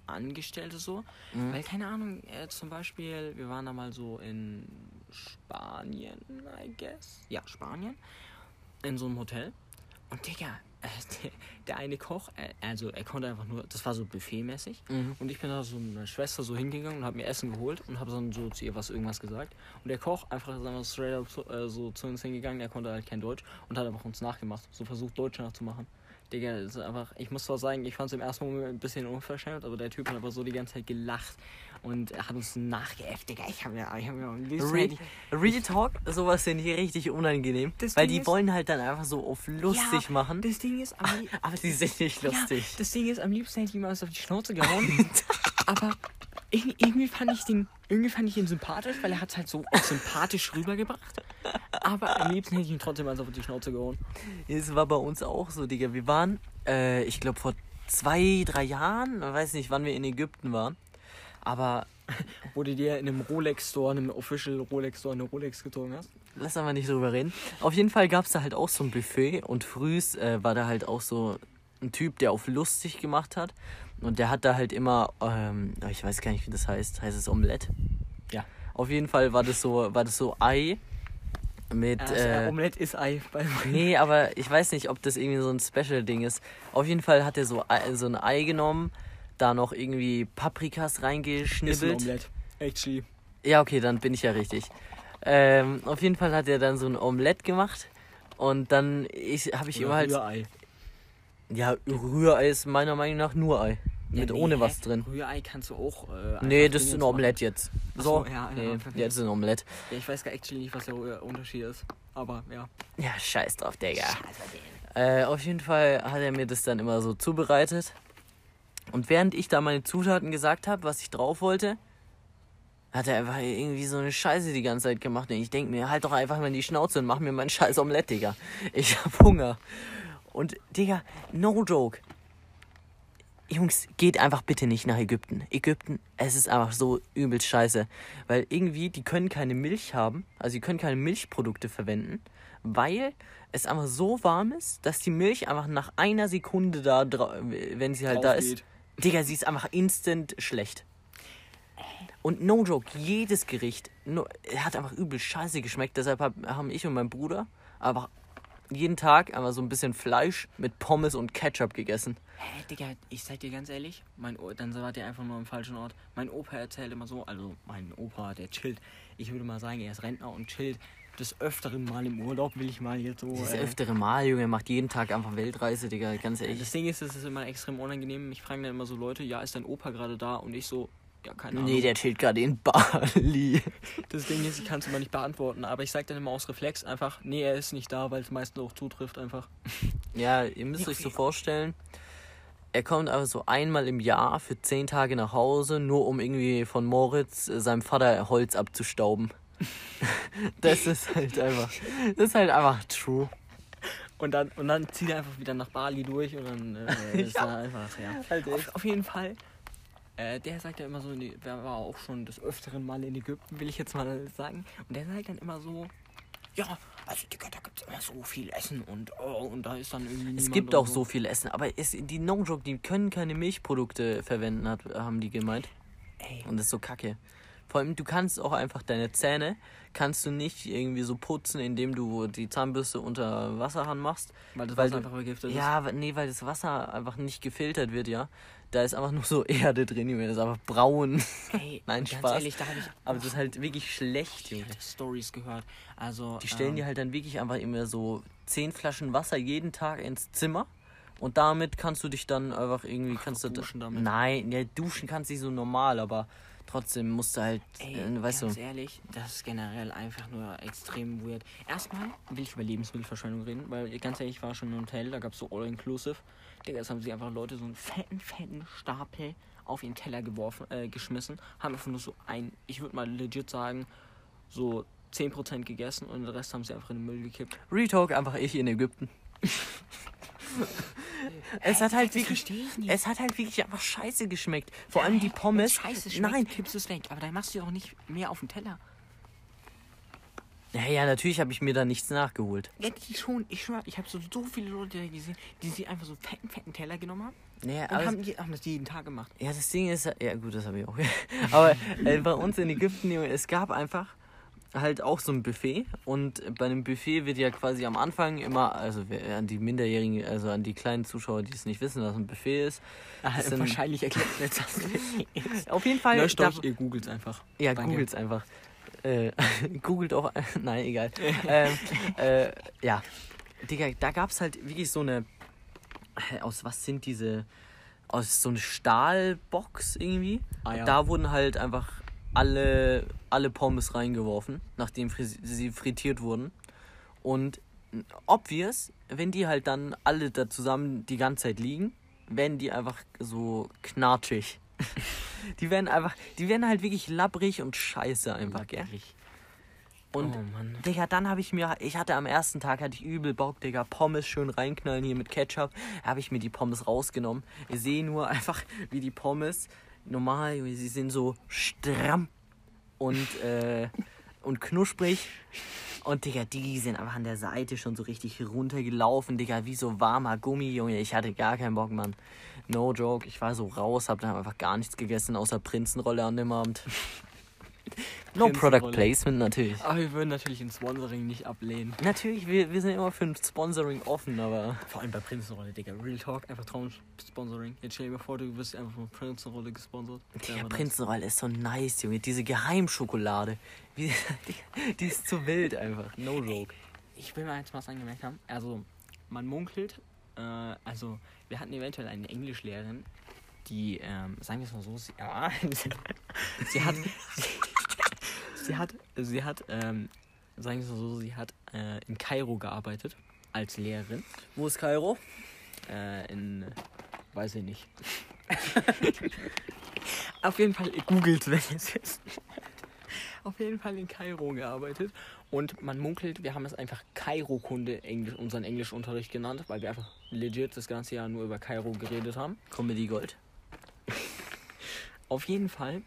Angestellte so. Mhm. Weil, keine Ahnung, äh, zum Beispiel, wir waren da mal so in Spanien, I guess. Ja, Spanien. In so einem Hotel. Und Digga, äh, der, der eine Koch, äh, also er konnte einfach nur, das war so buffetmäßig. Mhm. Und ich bin da so mit meiner Schwester so hingegangen und habe mir Essen geholt und habe dann so zu ihr was irgendwas gesagt. Und der Koch einfach einfach straight up so, äh, so zu uns hingegangen, er konnte halt kein Deutsch und hat einfach uns nachgemacht. So versucht Deutsch nachzumachen. Digga, das ist einfach, ich muss zwar sagen, ich fand es im ersten Moment ein bisschen unverschämt, aber der Typ hat aber so die ganze Zeit gelacht und er hat uns nachgeäfft, Digga. Ich habe ja, ich habe ja am liebsten Real Talk, sowas finde ich richtig unangenehm. Das weil Ding die ist- wollen halt dann einfach so auf lustig Ja, machen. Das Ding ist, Aber die sind nicht lustig. Ja, das Ding ist, am liebsten hätte ich ihm alles auf die Schnauze gehauen. aber irgendwie, irgendwie fand ich den, irgendwie fand ich ihn sympathisch, weil er hat halt so sympathisch rübergebracht. Aber am liebsten hätte ich ihm trotzdem alles auf die Schnauze gehauen. Es war bei uns auch so, Digga. Wir waren, äh, ich glaube, vor zwei, drei Jahren, ich weiß nicht, wann wir in Ägypten waren. Aber Wo du dir in einem Rolex-Store, einem Official Rolex-Store eine Rolex gezogen hast. lass aber nicht drüber reden. Auf jeden Fall gab es da halt auch so ein Buffet und frühs äh, war da halt auch so ein Typ, der auf lustig gemacht hat. Und der hat da halt immer, ähm, ich weiß gar nicht, wie das heißt. Heißt es Omelette? Ja. Auf jeden Fall war das so, war das so Ei mit. Also, äh, Omelette ist Ei. Bei Nee, aber ich weiß nicht, ob das irgendwie so ein Special-Ding ist. Auf jeden Fall hat er so, Ei- so ein Ei genommen, da noch irgendwie Paprikas ist ein reingeschnibbelt. Omelette. Actually. Ja, okay, dann bin ich ja richtig. Ähm, auf jeden Fall hat er dann so ein Omelett gemacht. Und dann habe ich immer halt. Rührei. Ja, Rührei ist meiner Meinung nach nur Ei. Ja, Mit nee, ohne was drin. Rührei kannst du auch. Äh, Nee, das ist ein machen. Omelett jetzt. So, so, ja, ja, nee, perfekt. jetzt ist ein Omelett. Ja, ich weiß gar actually nicht, was der äh, Unterschied ist. Aber ja. Ja, scheiß drauf, Digga. Äh, auf jeden Fall hat er mir das dann immer so zubereitet. Und während ich da meine Zutaten gesagt habe, was ich drauf wollte, hat er einfach irgendwie so eine Scheiße die ganze Zeit gemacht. Und ich denke mir, halt doch einfach mal in die Schnauze und mach mir mein scheiß Omelett, Digga. Ich hab Hunger. Und, Digga, no joke. Jungs, geht einfach bitte nicht nach Ägypten. Ägypten, es ist einfach so übelst scheiße. Weil irgendwie, die können keine Milch haben. Also, die können keine Milchprodukte verwenden. Weil es einfach so warm ist, dass die Milch einfach nach einer Sekunde da, wenn sie halt da ist. Draufgeht. Digga, sie ist einfach instant schlecht. Und no joke, jedes Gericht no, hat einfach übel scheiße geschmeckt. Deshalb hab, haben ich und mein Bruder einfach jeden Tag einfach so ein bisschen Fleisch mit Pommes und Ketchup gegessen. Hä, Digga, ich sag dir ganz ehrlich, mein o dann wart ihr einfach nur am falschen Ort. Mein Opa erzählt immer so, also mein Opa, der chillt. Ich würde mal sagen, er ist Rentner und chillt des öfteren Mal im Urlaub, will ich mal jetzt so. Das äh, öftere Mal, Junge, macht jeden Tag einfach Weltreise, Digga, ganz ehrlich. das Ding ist, es ist immer extrem unangenehm. Mich fragen dann immer so Leute, ja, ist dein Opa gerade da? Und ich so, ja, keine Ahnung. Nee, der chillt gerade in Bali. Das Ding ist, ich kann es immer nicht beantworten, aber ich sag dann immer aus Reflex einfach, nee, er ist nicht da, weil es meistens auch zutrifft einfach. Ja, ihr müsst euch so vorstellen, er kommt aber so einmal im Jahr für zehn Tage nach Hause, nur um irgendwie von Moritz, äh, seinem Vater, Holz abzustauben. das ist halt einfach, das ist halt einfach true. Und dann, und dann zieht er einfach wieder nach Bali durch und dann äh, ist Ja. er einfach, ja. Halt. Auf, auf jeden Fall. Äh, der sagt ja immer so, der war auch schon des öfteren Mal in Ägypten, will ich jetzt mal sagen. Und der sagt dann immer so, ja, also Digga, da gibt's immer so viel Essen und oh, und da ist dann irgendwie Es gibt auch so viel Essen, aber es, die No Joke, die können keine Milchprodukte verwenden, hat, haben die gemeint. Ey, Und das ist so kacke. Vor allem, du kannst auch einfach deine Zähne, kannst du nicht irgendwie so putzen, indem du die Zahnbürste unter Wasserhahn machst. Weil das Weil Wasser du- einfach vergiftet ist. Ja, nee, weil das Wasser einfach nicht gefiltert wird, ja. Da ist einfach nur so Erde drin, Junge. Das ist einfach braun. Ey, Nein, Spaß. ehrlich, da habe ich Aber das ist halt wirklich schlecht, Junge. Stories gehört. Also, Die stellen ähm, dir halt dann wirklich einfach immer so zehn Flaschen Wasser jeden Tag ins Zimmer. Und damit kannst du dich dann einfach irgendwie kannst du duschen damit. Nein, ja, duschen kannst du nicht so normal, aber trotzdem musst du halt, Ey, äh, weißt ganz du. ehrlich, das ist generell einfach nur extrem weird. Erstmal will ich über Lebensmittelverschwendung reden, weil ganz ehrlich, ich war schon im Hotel, da gab es so All-Inclusive. Digga, jetzt haben sie einfach Leute so einen fetten, fetten Stapel auf ihren Teller geworfen, äh, geschmissen, haben einfach nur so ein, ich würde mal legit sagen, so 10% gegessen und den Rest haben sie einfach in den Müll gekippt. Retalk einfach ich in Ägypten. es hat halt das wirklich, es hat halt wirklich einfach scheiße geschmeckt. Vor allem die Pommes. Scheiße, schmeckt, Nein, kippst du es weg, aber dann machst du ja auch nicht mehr auf den Teller. Ja, ja, natürlich habe ich mir da nichts nachgeholt. Ja, die schon, ich schwör, ich habe so, so viele Leute gesehen, die sich einfach so einen fetten, fetten Teller genommen haben. Nee, Und haben, die, haben das jeden Tag gemacht. Ja, das Ding ist, ja gut, das habe ich auch. Aber äh, bei uns in Ägypten, es gab einfach halt auch so ein Buffet und bei einem Buffet wird ja quasi am Anfang immer, also an die Minderjährigen, also an die kleinen Zuschauer, die es nicht wissen, was ein Buffet ist. das sind- Ah, wahrscheinlich erklärt jetzt das. Auf jeden Fall. Löscht euch, ihr googelt einfach. ja, Danke. googelt's einfach. Äh, googelt auch, nein, egal. ähm, äh, ja, Digga, da gab's halt wirklich so eine, aus was sind diese, aus so eine Stahlbox irgendwie. Ah, ja. Da wurden halt einfach alle, alle Pommes reingeworfen, nachdem sie frittiert wurden. Und obvious, wenn die halt dann alle da zusammen die ganze Zeit liegen, werden die einfach so knatschig. Die werden einfach, die werden halt wirklich labbrig und scheiße einfach, gell? Und oh Mann. Digga, dann habe ich mir, ich hatte am ersten Tag, hatte ich übel Bock, Digga, Pommes schön reinknallen hier mit Ketchup. Habe ich mir die Pommes rausgenommen. Ich sehe nur einfach, wie die Pommes normal, sie sind so stramm und, äh, und knusprig. Und Digga, die sind einfach an der Seite schon so richtig runtergelaufen, Digga, wie so warmer Gummi, Junge. Ich hatte gar keinen Bock, Mann. No joke, ich war so raus, hab dann einfach gar nichts gegessen, außer Prinzenrolle an dem Abend. No. Product Placement, natürlich. Aber wir würden natürlich ein Sponsoring nicht ablehnen. Natürlich, wir, wir sind immer für ein Sponsoring offen, aber. Vor allem bei Prinzenrolle, Digga. Real Talk, einfach Traum-Sponsoring. Jetzt stell dir mal vor, du wirst einfach von Prinzenrolle gesponsert. Aber Prinzenrolle ist so nice, Junge. Diese Geheimschokolade. Wie, die ist zu wild einfach. No joke. Ich will mal jetzt was angemerkt haben. Also, man munkelt, äh, also, wir hatten eventuell eine Englischlehrerin, die, ähm, sagen wir es mal so, sie, ja, sie hat, sie hat, sie hat, ähm, sagen wir es mal so, sie hat äh, in Kairo gearbeitet als Lehrerin. Wo ist Kairo? Äh, in, weiß ich nicht. Auf jeden Fall, googelt, wenn es ist. Auf jeden Fall in Kairo gearbeitet. Und man munkelt, wir haben es einfach Kairo-Kunde, Englisch, unseren Englischunterricht genannt, weil wir einfach legit das ganze Jahr nur über Kairo geredet haben. Comedy Gold. Auf jeden Fall,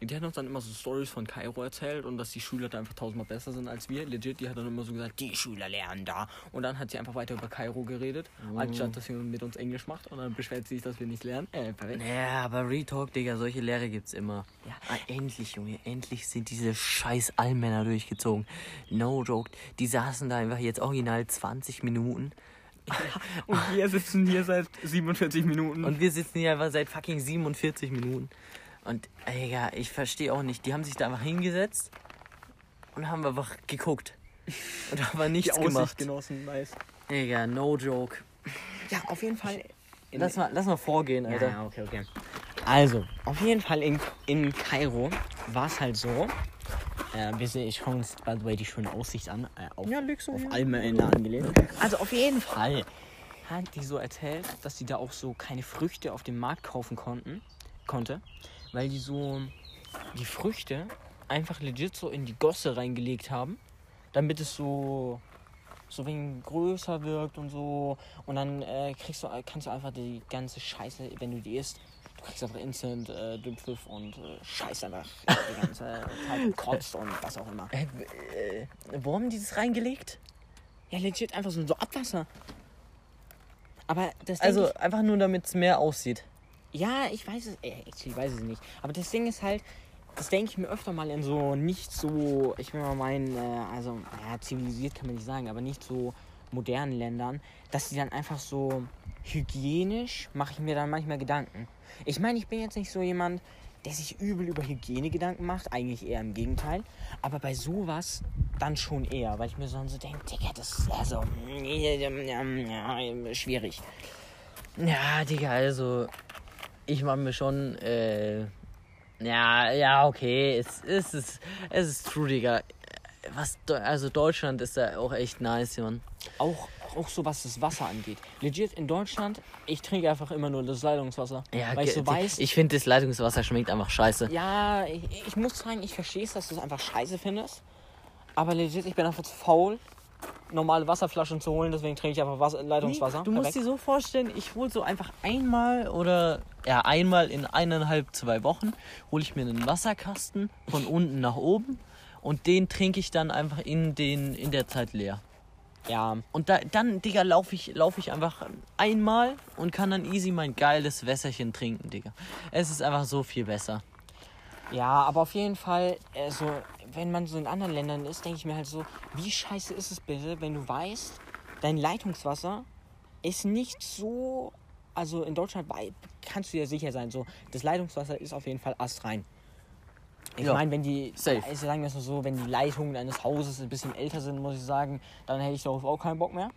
die hat uns dann immer so Stories von Kairo erzählt und dass die Schüler da einfach tausendmal besser sind als wir. Legit, die hat dann immer so gesagt, die Schüler lernen da. Und dann hat sie einfach weiter über Kairo geredet, anstatt dass sie mit uns Englisch macht. Und dann beschwert sie sich, dass wir nicht lernen. Äh, perfekt. Ja, aber Retalk, Digga, solche Lehre gibt's immer. Ja. Ah, endlich, Junge, endlich sind diese scheiß Allmänner durchgezogen. No joke. Die saßen da einfach jetzt original 20 Minuten. Und wir sitzen hier seit 47 Minuten. Und wir sitzen hier einfach seit fucking 47 Minuten. Und, Digga, ich verstehe auch nicht. Die haben sich da einfach hingesetzt und haben einfach geguckt. Und haben nichts gemacht. genossen, nice. Digga, no joke. Ja, auf jeden Fall. In, Lass mal, lass mal vorgehen, ja, Alter. ja, okay, okay. Also, auf jeden Fall in, in Kairo war es halt so. Äh, wir sehen, ich schaue uns, by the way, die schöne Aussicht an. Äh, auf, Ja, so auf hin. Almende angelehnt. Also, auf jeden Fall hat die so erzählt, dass sie da auch so keine Früchte auf dem Markt kaufen konnten, konnte, weil die so die Früchte einfach legit so in die Gosse reingelegt haben, damit es so so wenig größer wirkt und so und dann äh, kriegst du kannst du einfach die ganze Scheiße, wenn du die isst, du kriegst einfach instant äh, Dünnpfiff und äh, scheißt einfach die ganze Zeit und kotzt und was auch immer. Äh, äh, wo haben die das reingelegt? Ja, legit einfach so, so Abwasser. Aber das Also ist, einfach nur, damit es mehr aussieht. Ja, ich weiß es, äh, ich weiß es nicht. Aber das Ding ist halt, das denke ich mir öfter mal in so nicht so, ich will mal meinen, äh, also, ja, zivilisiert kann man nicht sagen, aber nicht so modernen Ländern, dass die dann einfach so hygienisch, mache ich mir dann manchmal Gedanken. Ich meine, ich bin jetzt nicht so jemand, der sich übel über Hygiene Gedanken macht, eigentlich eher im Gegenteil. Aber bei sowas dann schon eher, weil ich mir so denke, Digga, das ist also schwierig. Ja, Digga, also ich mache mir schon, äh, ja, ja, okay, es, es, ist, es ist true, Digga. Was, also Deutschland ist da auch echt nice, Mann. Auch, auch so was das Wasser angeht. Legit in Deutschland, ich trinke einfach immer nur das Leitungswasser. Ja, weil ich so weiß. Ich finde das Leitungswasser schmeckt einfach scheiße. Ja, ich, ich muss sagen, ich verstehe es, dass du es einfach scheiße findest. Aber legit, ich bin einfach zu faul, normale Wasserflaschen zu holen, deswegen trinke ich einfach Wasser, Leitungswasser. Nee, du musst dir so vorstellen, ich hole so einfach einmal oder ja, einmal in eineinhalb, zwei Wochen hole ich mir einen Wasserkasten von unten nach oben und den trinke ich dann einfach in, den, in der Zeit leer. Ja. Und da, dann, Digga, laufe ich, lauf ich einfach einmal und kann dann easy mein geiles Wässerchen trinken, Digga. Es ist einfach so viel besser. Ja, aber auf jeden Fall, also, wenn man so in anderen Ländern ist, denke ich mir halt so, wie scheiße ist es bitte, wenn du weißt, dein Leitungswasser ist nicht so. Also in Deutschland kannst du dir sicher sein, so, das Leitungswasser ist auf jeden Fall astrein. Ich ja. meine, wenn die, Safe. Also sagen wir es so, wenn die Leitungen eines Hauses ein bisschen älter sind, muss ich sagen, dann hätte ich darauf auch keinen Bock mehr.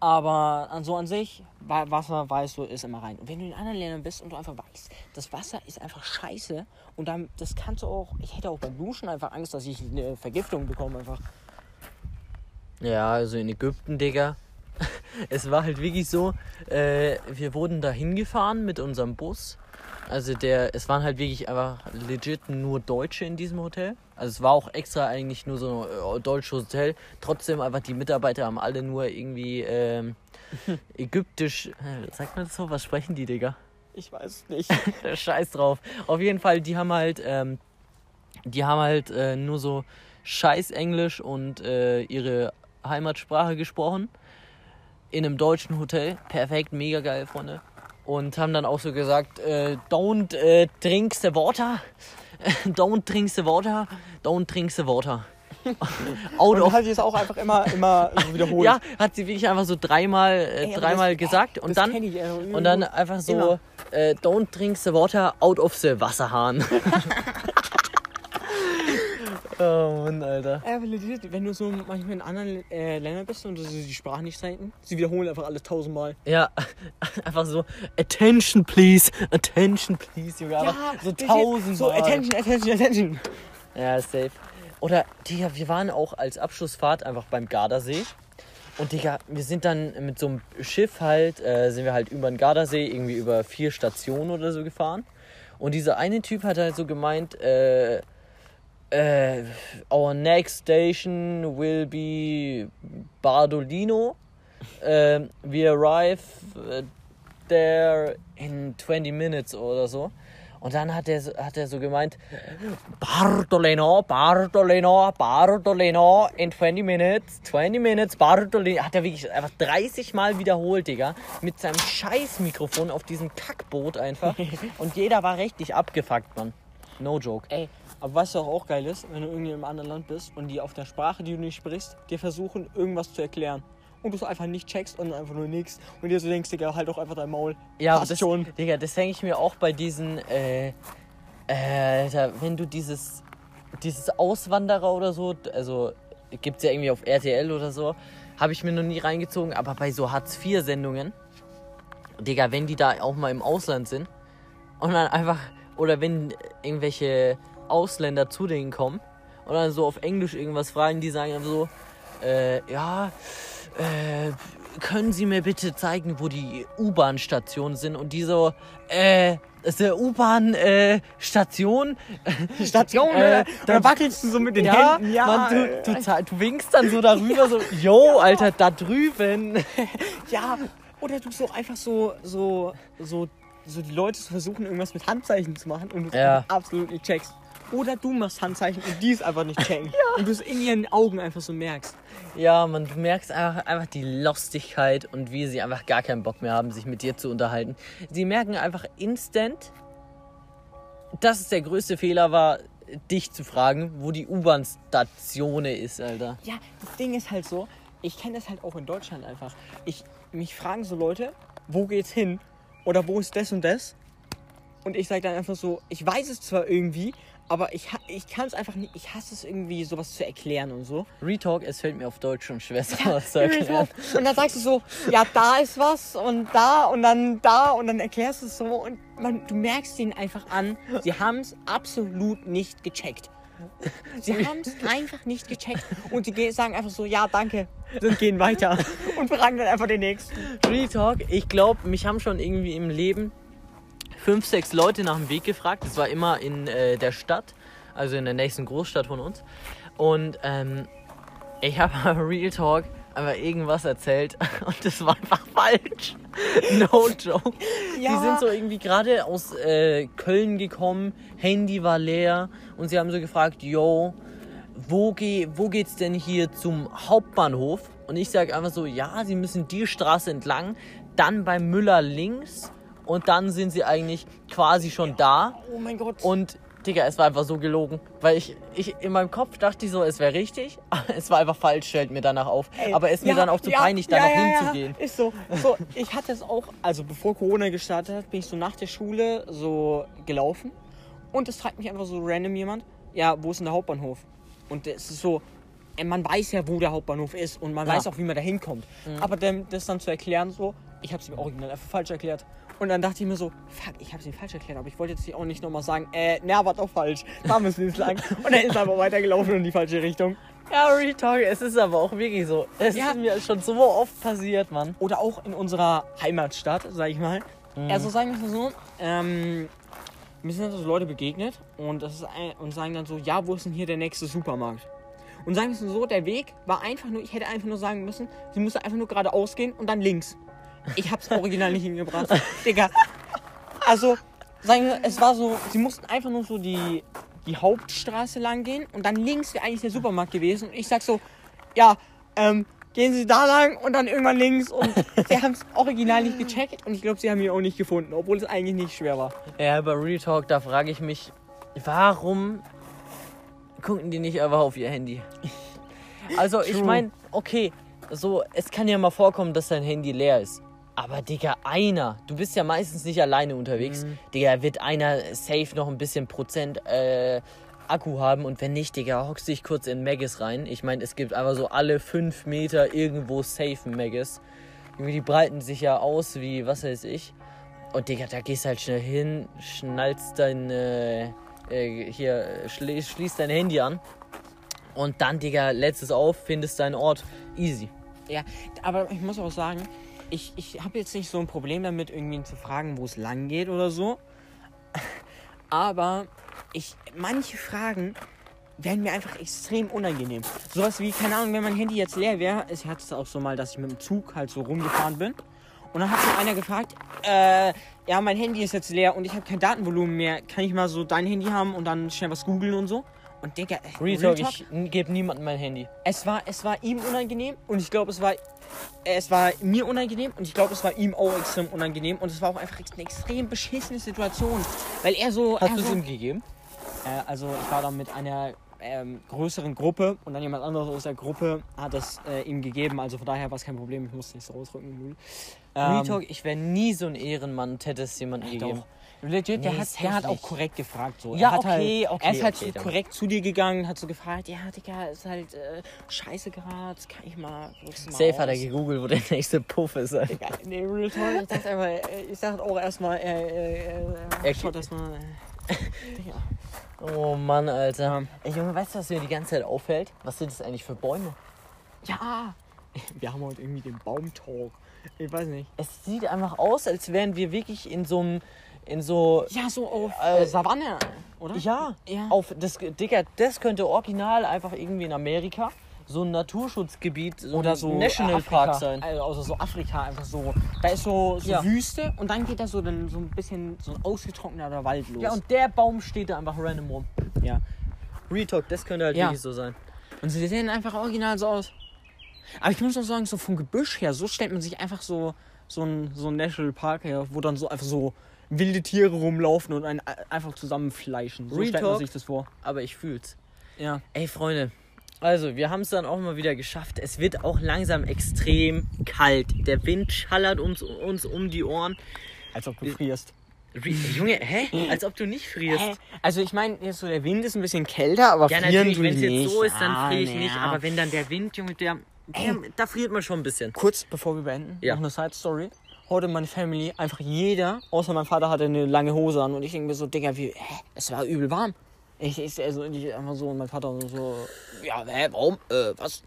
Aber so an sich, Wasser, weißt du, ist immer rein. Und wenn du in anderen Ländern bist und du einfach weißt, das Wasser ist einfach scheiße und dann, das kannst du auch, ich hätte auch beim Duschen einfach Angst, dass ich eine Vergiftung bekomme einfach. Ja, also in Ägypten, Digga. es war halt wirklich so, äh, wir wurden da hingefahren mit unserem Bus also der, es waren halt wirklich einfach legit nur Deutsche in diesem Hotel. Also es war auch extra eigentlich nur so ein äh, deutsches Hotel. Trotzdem einfach die Mitarbeiter haben alle nur irgendwie ähm, ägyptisch. Äh, sagt man das so? Was sprechen die, Digga? Ich weiß nicht. Scheiß drauf. Auf jeden Fall, die haben halt, ähm, die haben halt äh, nur so Scheiß Englisch und äh, ihre Heimatsprache gesprochen. In einem deutschen Hotel. Perfekt, mega geil, Freunde und haben dann auch so gesagt, äh, don't äh, drink the water, don't drink the water, don't drink the water. Out und hat sie es auch einfach immer, immer so wiederholt. ja, hat sie wirklich einfach so dreimal, äh, dreimal das, gesagt und dann, ich, und dann einfach so, äh, don't drink the water out of the Wasserhahn. Oh Mann, Alter. Ja, wenn du so manchmal in anderen äh, Ländern bist und du die Sprache nicht reden, sie wiederholen einfach alles tausendmal. Ja, einfach so, attention please, attention please, Junge. Ja, so tausendmal. So, attention, attention, attention. Ja, safe. Oder, Digga, wir waren auch als Abschlussfahrt einfach beim Gardasee. Und Digga, wir sind dann mit so einem Schiff halt, äh, sind wir halt über den Gardasee, irgendwie über vier Stationen oder so gefahren. Und dieser eine Typ hat halt so gemeint, äh, Uh, our next station will be Bardolino. Uh, we arrive uh, there in 20 minutes oder so. Und dann hat er, hat er so gemeint, Bartolino, Bartolino, Bartolino, in 20 minutes, 20 minutes, Bartolino. Hat er wirklich einfach 30 Mal wiederholt, Digga. Mit seinem scheiß Mikrofon auf diesem Kackboot einfach. Und jeder war richtig abgefuckt, Mann. No joke. Ey, aber was auch, auch geil ist, wenn du irgendwie im anderen Land bist und die auf der Sprache, die du nicht sprichst, dir versuchen, irgendwas zu erklären. Und du es einfach nicht checkst und einfach nur nichts. Und dir so denkst, Digga, halt doch einfach dein Maul. Ja, Passt das, schon. Digga, das denke ich mir auch bei diesen, äh, äh, wenn du dieses, dieses Auswanderer oder so, also gibt es ja irgendwie auf RTL oder so, habe ich mir noch nie reingezogen, aber bei so Hartz-IV-Sendungen, Digga, wenn die da auch mal im Ausland sind und dann einfach, oder wenn irgendwelche Ausländer zu denen kommen und dann so auf Englisch irgendwas fragen, die sagen so, äh, ja, äh, können Sie mir bitte zeigen, wo die U-Bahn-Stationen sind? Und die so, äh, ist der U-Bahn-Station? Äh, Station, äh, da wackelst du so mit den ja, Händen. Ja, Mann, du, du, du, winkst dann so darüber, so, yo, Alter, da drüben. ja, oder du so einfach so, so, so, so die Leute versuchen, irgendwas mit Handzeichen zu machen und du ja. absolut nicht checkst. Oder du machst Handzeichen und die ist einfach nicht checken. ja. Und du es in ihren Augen einfach so merkst. Ja, man, du merkst einfach, einfach die Lostigkeit und wie sie einfach gar keinen Bock mehr haben, sich mit dir zu unterhalten. Sie merken einfach instant, dass es der größte Fehler war, dich zu fragen, wo die U-Bahn-Station ist, Alter. Ja, das Ding ist halt so, ich kenne das halt auch in Deutschland einfach. Ich, mich fragen so Leute, wo geht's hin? Oder wo ist das und das? Und ich sage dann einfach so, ich weiß es zwar irgendwie, aber ich, ich kann es einfach nicht, ich hasse es irgendwie, sowas zu erklären und so. Retalk, es fällt mir auf Deutsch schon schwer, sowas zu erklären. Und dann sagst du so, ja, da ist was und da und dann da und dann erklärst du es so und man, du merkst ihnen einfach an, sie haben es absolut nicht gecheckt. Sie haben es einfach nicht gecheckt und sie sagen einfach so, ja, danke, und gehen weiter und fragen dann einfach den nächsten. Retalk, ich glaube, mich haben schon irgendwie im Leben fünf, sechs Leute nach dem Weg gefragt. Das war immer in äh, der Stadt, also in der nächsten Großstadt von uns. Und ähm, ich habe Real Talk einfach irgendwas erzählt und das war einfach falsch. No joke. Die Ja. sind so irgendwie gerade aus äh, Köln gekommen, Handy war leer und sie haben so gefragt, yo, wo, geh, wo geht's denn hier zum Hauptbahnhof? Und ich sage einfach so, ja, sie müssen die Straße entlang, dann bei Müller links und dann sind sie eigentlich quasi schon da. Oh mein Gott. Und Digga, es war einfach so gelogen. Weil ich, ich in meinem Kopf dachte ich so, es wäre richtig, es war einfach falsch, fällt mir danach auf. Ey, aber es ist mir ja, dann auch zu ja, peinlich, da ja, noch ja, hinzugehen. Ist so. so. Ich hatte es auch, also bevor Corona gestartet hat, bin ich so nach der Schule so gelaufen und es fragt mich einfach so random jemand, ja, wo ist denn der Hauptbahnhof? Und es ist so, ey, man weiß ja, wo der Hauptbahnhof ist und man weiß auch, wie man da hinkommt. Aber dem, das dann zu erklären, so, ich habe es ihm original einfach falsch erklärt. Und dann dachte ich mir so, fuck, ich habe es ihm falsch erklärt, aber ich wollte jetzt hier auch nicht nochmal sagen, äh, na, war doch falsch. Da müssen wir jetzt lang. Und er ist einfach weitergelaufen in die falsche Richtung. Ja, Real Talk, es ist aber auch wirklich so. Es Ja. ist mir schon so oft passiert, Mann. oder auch in unserer Heimatstadt, sag ich mal. Also sagen wir es mal so, ähm, mir sind also Leute begegnet und, das ist ein, und sagen dann so, ja, wo ist denn hier der nächste Supermarkt? Und sagen wir es so, der Weg war einfach nur, ich hätte einfach nur sagen müssen, sie müsste einfach nur geradeaus gehen und dann links. Ich hab's original nicht hingebracht. Digga. Also, sagen wir, es war so, sie mussten einfach nur so die, die Hauptstraße lang gehen und dann links wäre eigentlich der Supermarkt gewesen. Und ich sag so, ja, ähm, gehen Sie da lang und dann irgendwann links. Und sie haben es original nicht gecheckt und ich glaube, sie haben ihn auch nicht gefunden, obwohl es eigentlich nicht schwer war. Ja, bei Real Talk, da frage ich mich, warum gucken die nicht einfach auf ihr Handy? Also, ich True. meine, okay, so, es kann ja mal vorkommen, dass dein Handy leer ist. Aber, Digga, einer, du bist ja meistens nicht alleine unterwegs. Digga, wird einer safe noch ein bisschen Prozent äh, Akku haben und wenn nicht, Digga, hockst dich kurz in Maggis rein. Ich meine, es gibt einfach so alle fünf Meter irgendwo safe Maggis. Die breiten sich ja aus wie, was weiß ich. Und Digga, da gehst halt schnell hin, schnallst dein, äh, äh, hier, schli schließt dein Handy an. Und dann, Digga, lädst es auf, findest deinen Ort. Easy. Ja, aber ich muss auch sagen, ich, ich habe jetzt nicht so ein Problem damit, irgendwen zu fragen, wo es lang geht oder so. Aber ich, manche Fragen werden mir einfach extrem unangenehm. Sowas wie, keine Ahnung, wenn mein Handy jetzt leer wäre. Ich hatte es auch so mal, dass ich mit dem Zug halt so rumgefahren bin. Und dann hat so einer gefragt, äh, ja, mein Handy ist jetzt leer und ich habe kein Datenvolumen mehr. Kann ich mal so dein Handy haben und dann schnell was googeln und so? Und Digga, äh, Real Real Talk, ich gebe niemandem mein Handy. es war, es war ihm unangenehm und ich glaube, es war, es war mir unangenehm und ich glaube, es war ihm auch extrem unangenehm und es war auch einfach eine extrem beschissene Situation, weil er so, Hast du es so ihm gegeben? äh, also ich war da mit einer ähm, größeren Gruppe und dann jemand anderes aus der Gruppe hat es äh, ihm gegeben, also von daher war es kein Problem, ich musste nicht so ausdrücken. Real Ähm, Talk, ich wäre nie so ein Ehrenmann und hätte es jemandem gegeben. doch. Legit, der, Nee, hat, der hat auch korrekt gefragt. So. Ja, er hat okay, halt, okay, Er ist halt okay, dann. korrekt zu dir gegangen, hat so gefragt, ja, Digga, ist halt äh, scheiße gerade, kann ich mal, Safe hat er aus? gegoogelt, wo der nächste Puff ist. Alter. Digga, nee, Real Talk, ich dachte einfach, äh, ich dachte auch erstmal, äh, äh, äh, Er- schaut erstmal, äh, Digga. Oh Mann, Alter. Ey, Junge, weißt du, was mir die ganze Zeit auffällt? Was sind das eigentlich für Bäume? Ja, wir haben heute irgendwie den Baumtalk. Ich weiß nicht. Es sieht einfach aus, als wären wir wirklich in so einem. In so. Ja, so auf Äh, äh, Savanne, oder? Ja, Ja. auf das, Digga, das könnte original einfach irgendwie in Amerika so ein Naturschutzgebiet, so oder ein so Nationalpark sein. Also, also so Afrika einfach so. Da ist so, so Ja. Wüste und dann geht da so, dann so ein bisschen so ein ausgetrockneter Wald los. Ja, und der Baum steht da einfach random rum. ja. Real Talk, das könnte halt Ja. wirklich so sein. Und sie sehen einfach original so aus. Aber ich muss auch sagen, so vom Gebüsch her, so stellt man sich einfach so, so ein, so ein Nationalpark her, wo dann so einfach so wilde Tiere rumlaufen und einen einfach zusammenfleischen. So Real stellt man Talk. sich das vor. Aber ich fühl's. Ja. Ey, Freunde. Also, wir haben es dann auch mal wieder geschafft. Es wird auch langsam extrem kalt. Der Wind schallert uns, uns um die Ohren. Als ob du frierst. Re Junge, hä? Als ob du nicht frierst. Hä? Also ich meine, so der Wind ist ein bisschen kälter, aber Ja, frieren natürlich, du wenn es jetzt so ist, dann Ah, friere ich na nicht. ja. Aber wenn dann der Wind, Junge, der, der da friert man schon ein bisschen. Kurz bevor wir beenden, Ja. noch eine Side Story. Heute meine Family, einfach jeder, außer mein Vater hatte eine lange Hose an und ich denke mir so, Digga, wie, hä? es war übel warm. Ich, ich, also, ich einfach so und mein Vater so, ja, hä, warum, äh, was?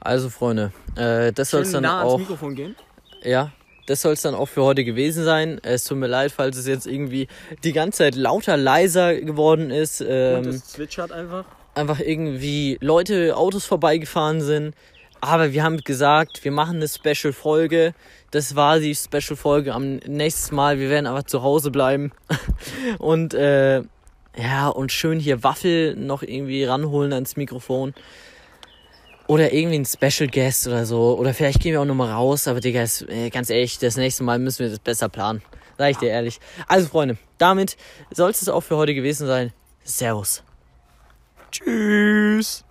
Also, Freunde, äh, das soll es dann nah ans auch. Mikrofon gehen. Ja, das soll es dann auch für heute gewesen sein. Es tut mir leid, falls es jetzt irgendwie die ganze Zeit lauter, leiser geworden ist. Und Ähm, es zwitschert einfach. einfach irgendwie Leute, Autos vorbeigefahren sind. Aber wir haben gesagt, wir machen eine Special-Folge. Das war die Special-Folge am nächsten Mal. Wir werden einfach zu Hause bleiben. Und äh, ja, und schön hier Waffel noch irgendwie ranholen ans Mikrofon. Oder irgendwie ein Special Guest oder so. Oder vielleicht gehen wir auch nochmal raus. Aber Digga, ist, äh, ganz ehrlich, das nächste Mal müssen wir das besser planen. Sag ich dir ehrlich. Also Freunde, damit soll es auch für heute gewesen sein. Servus. Tschüss.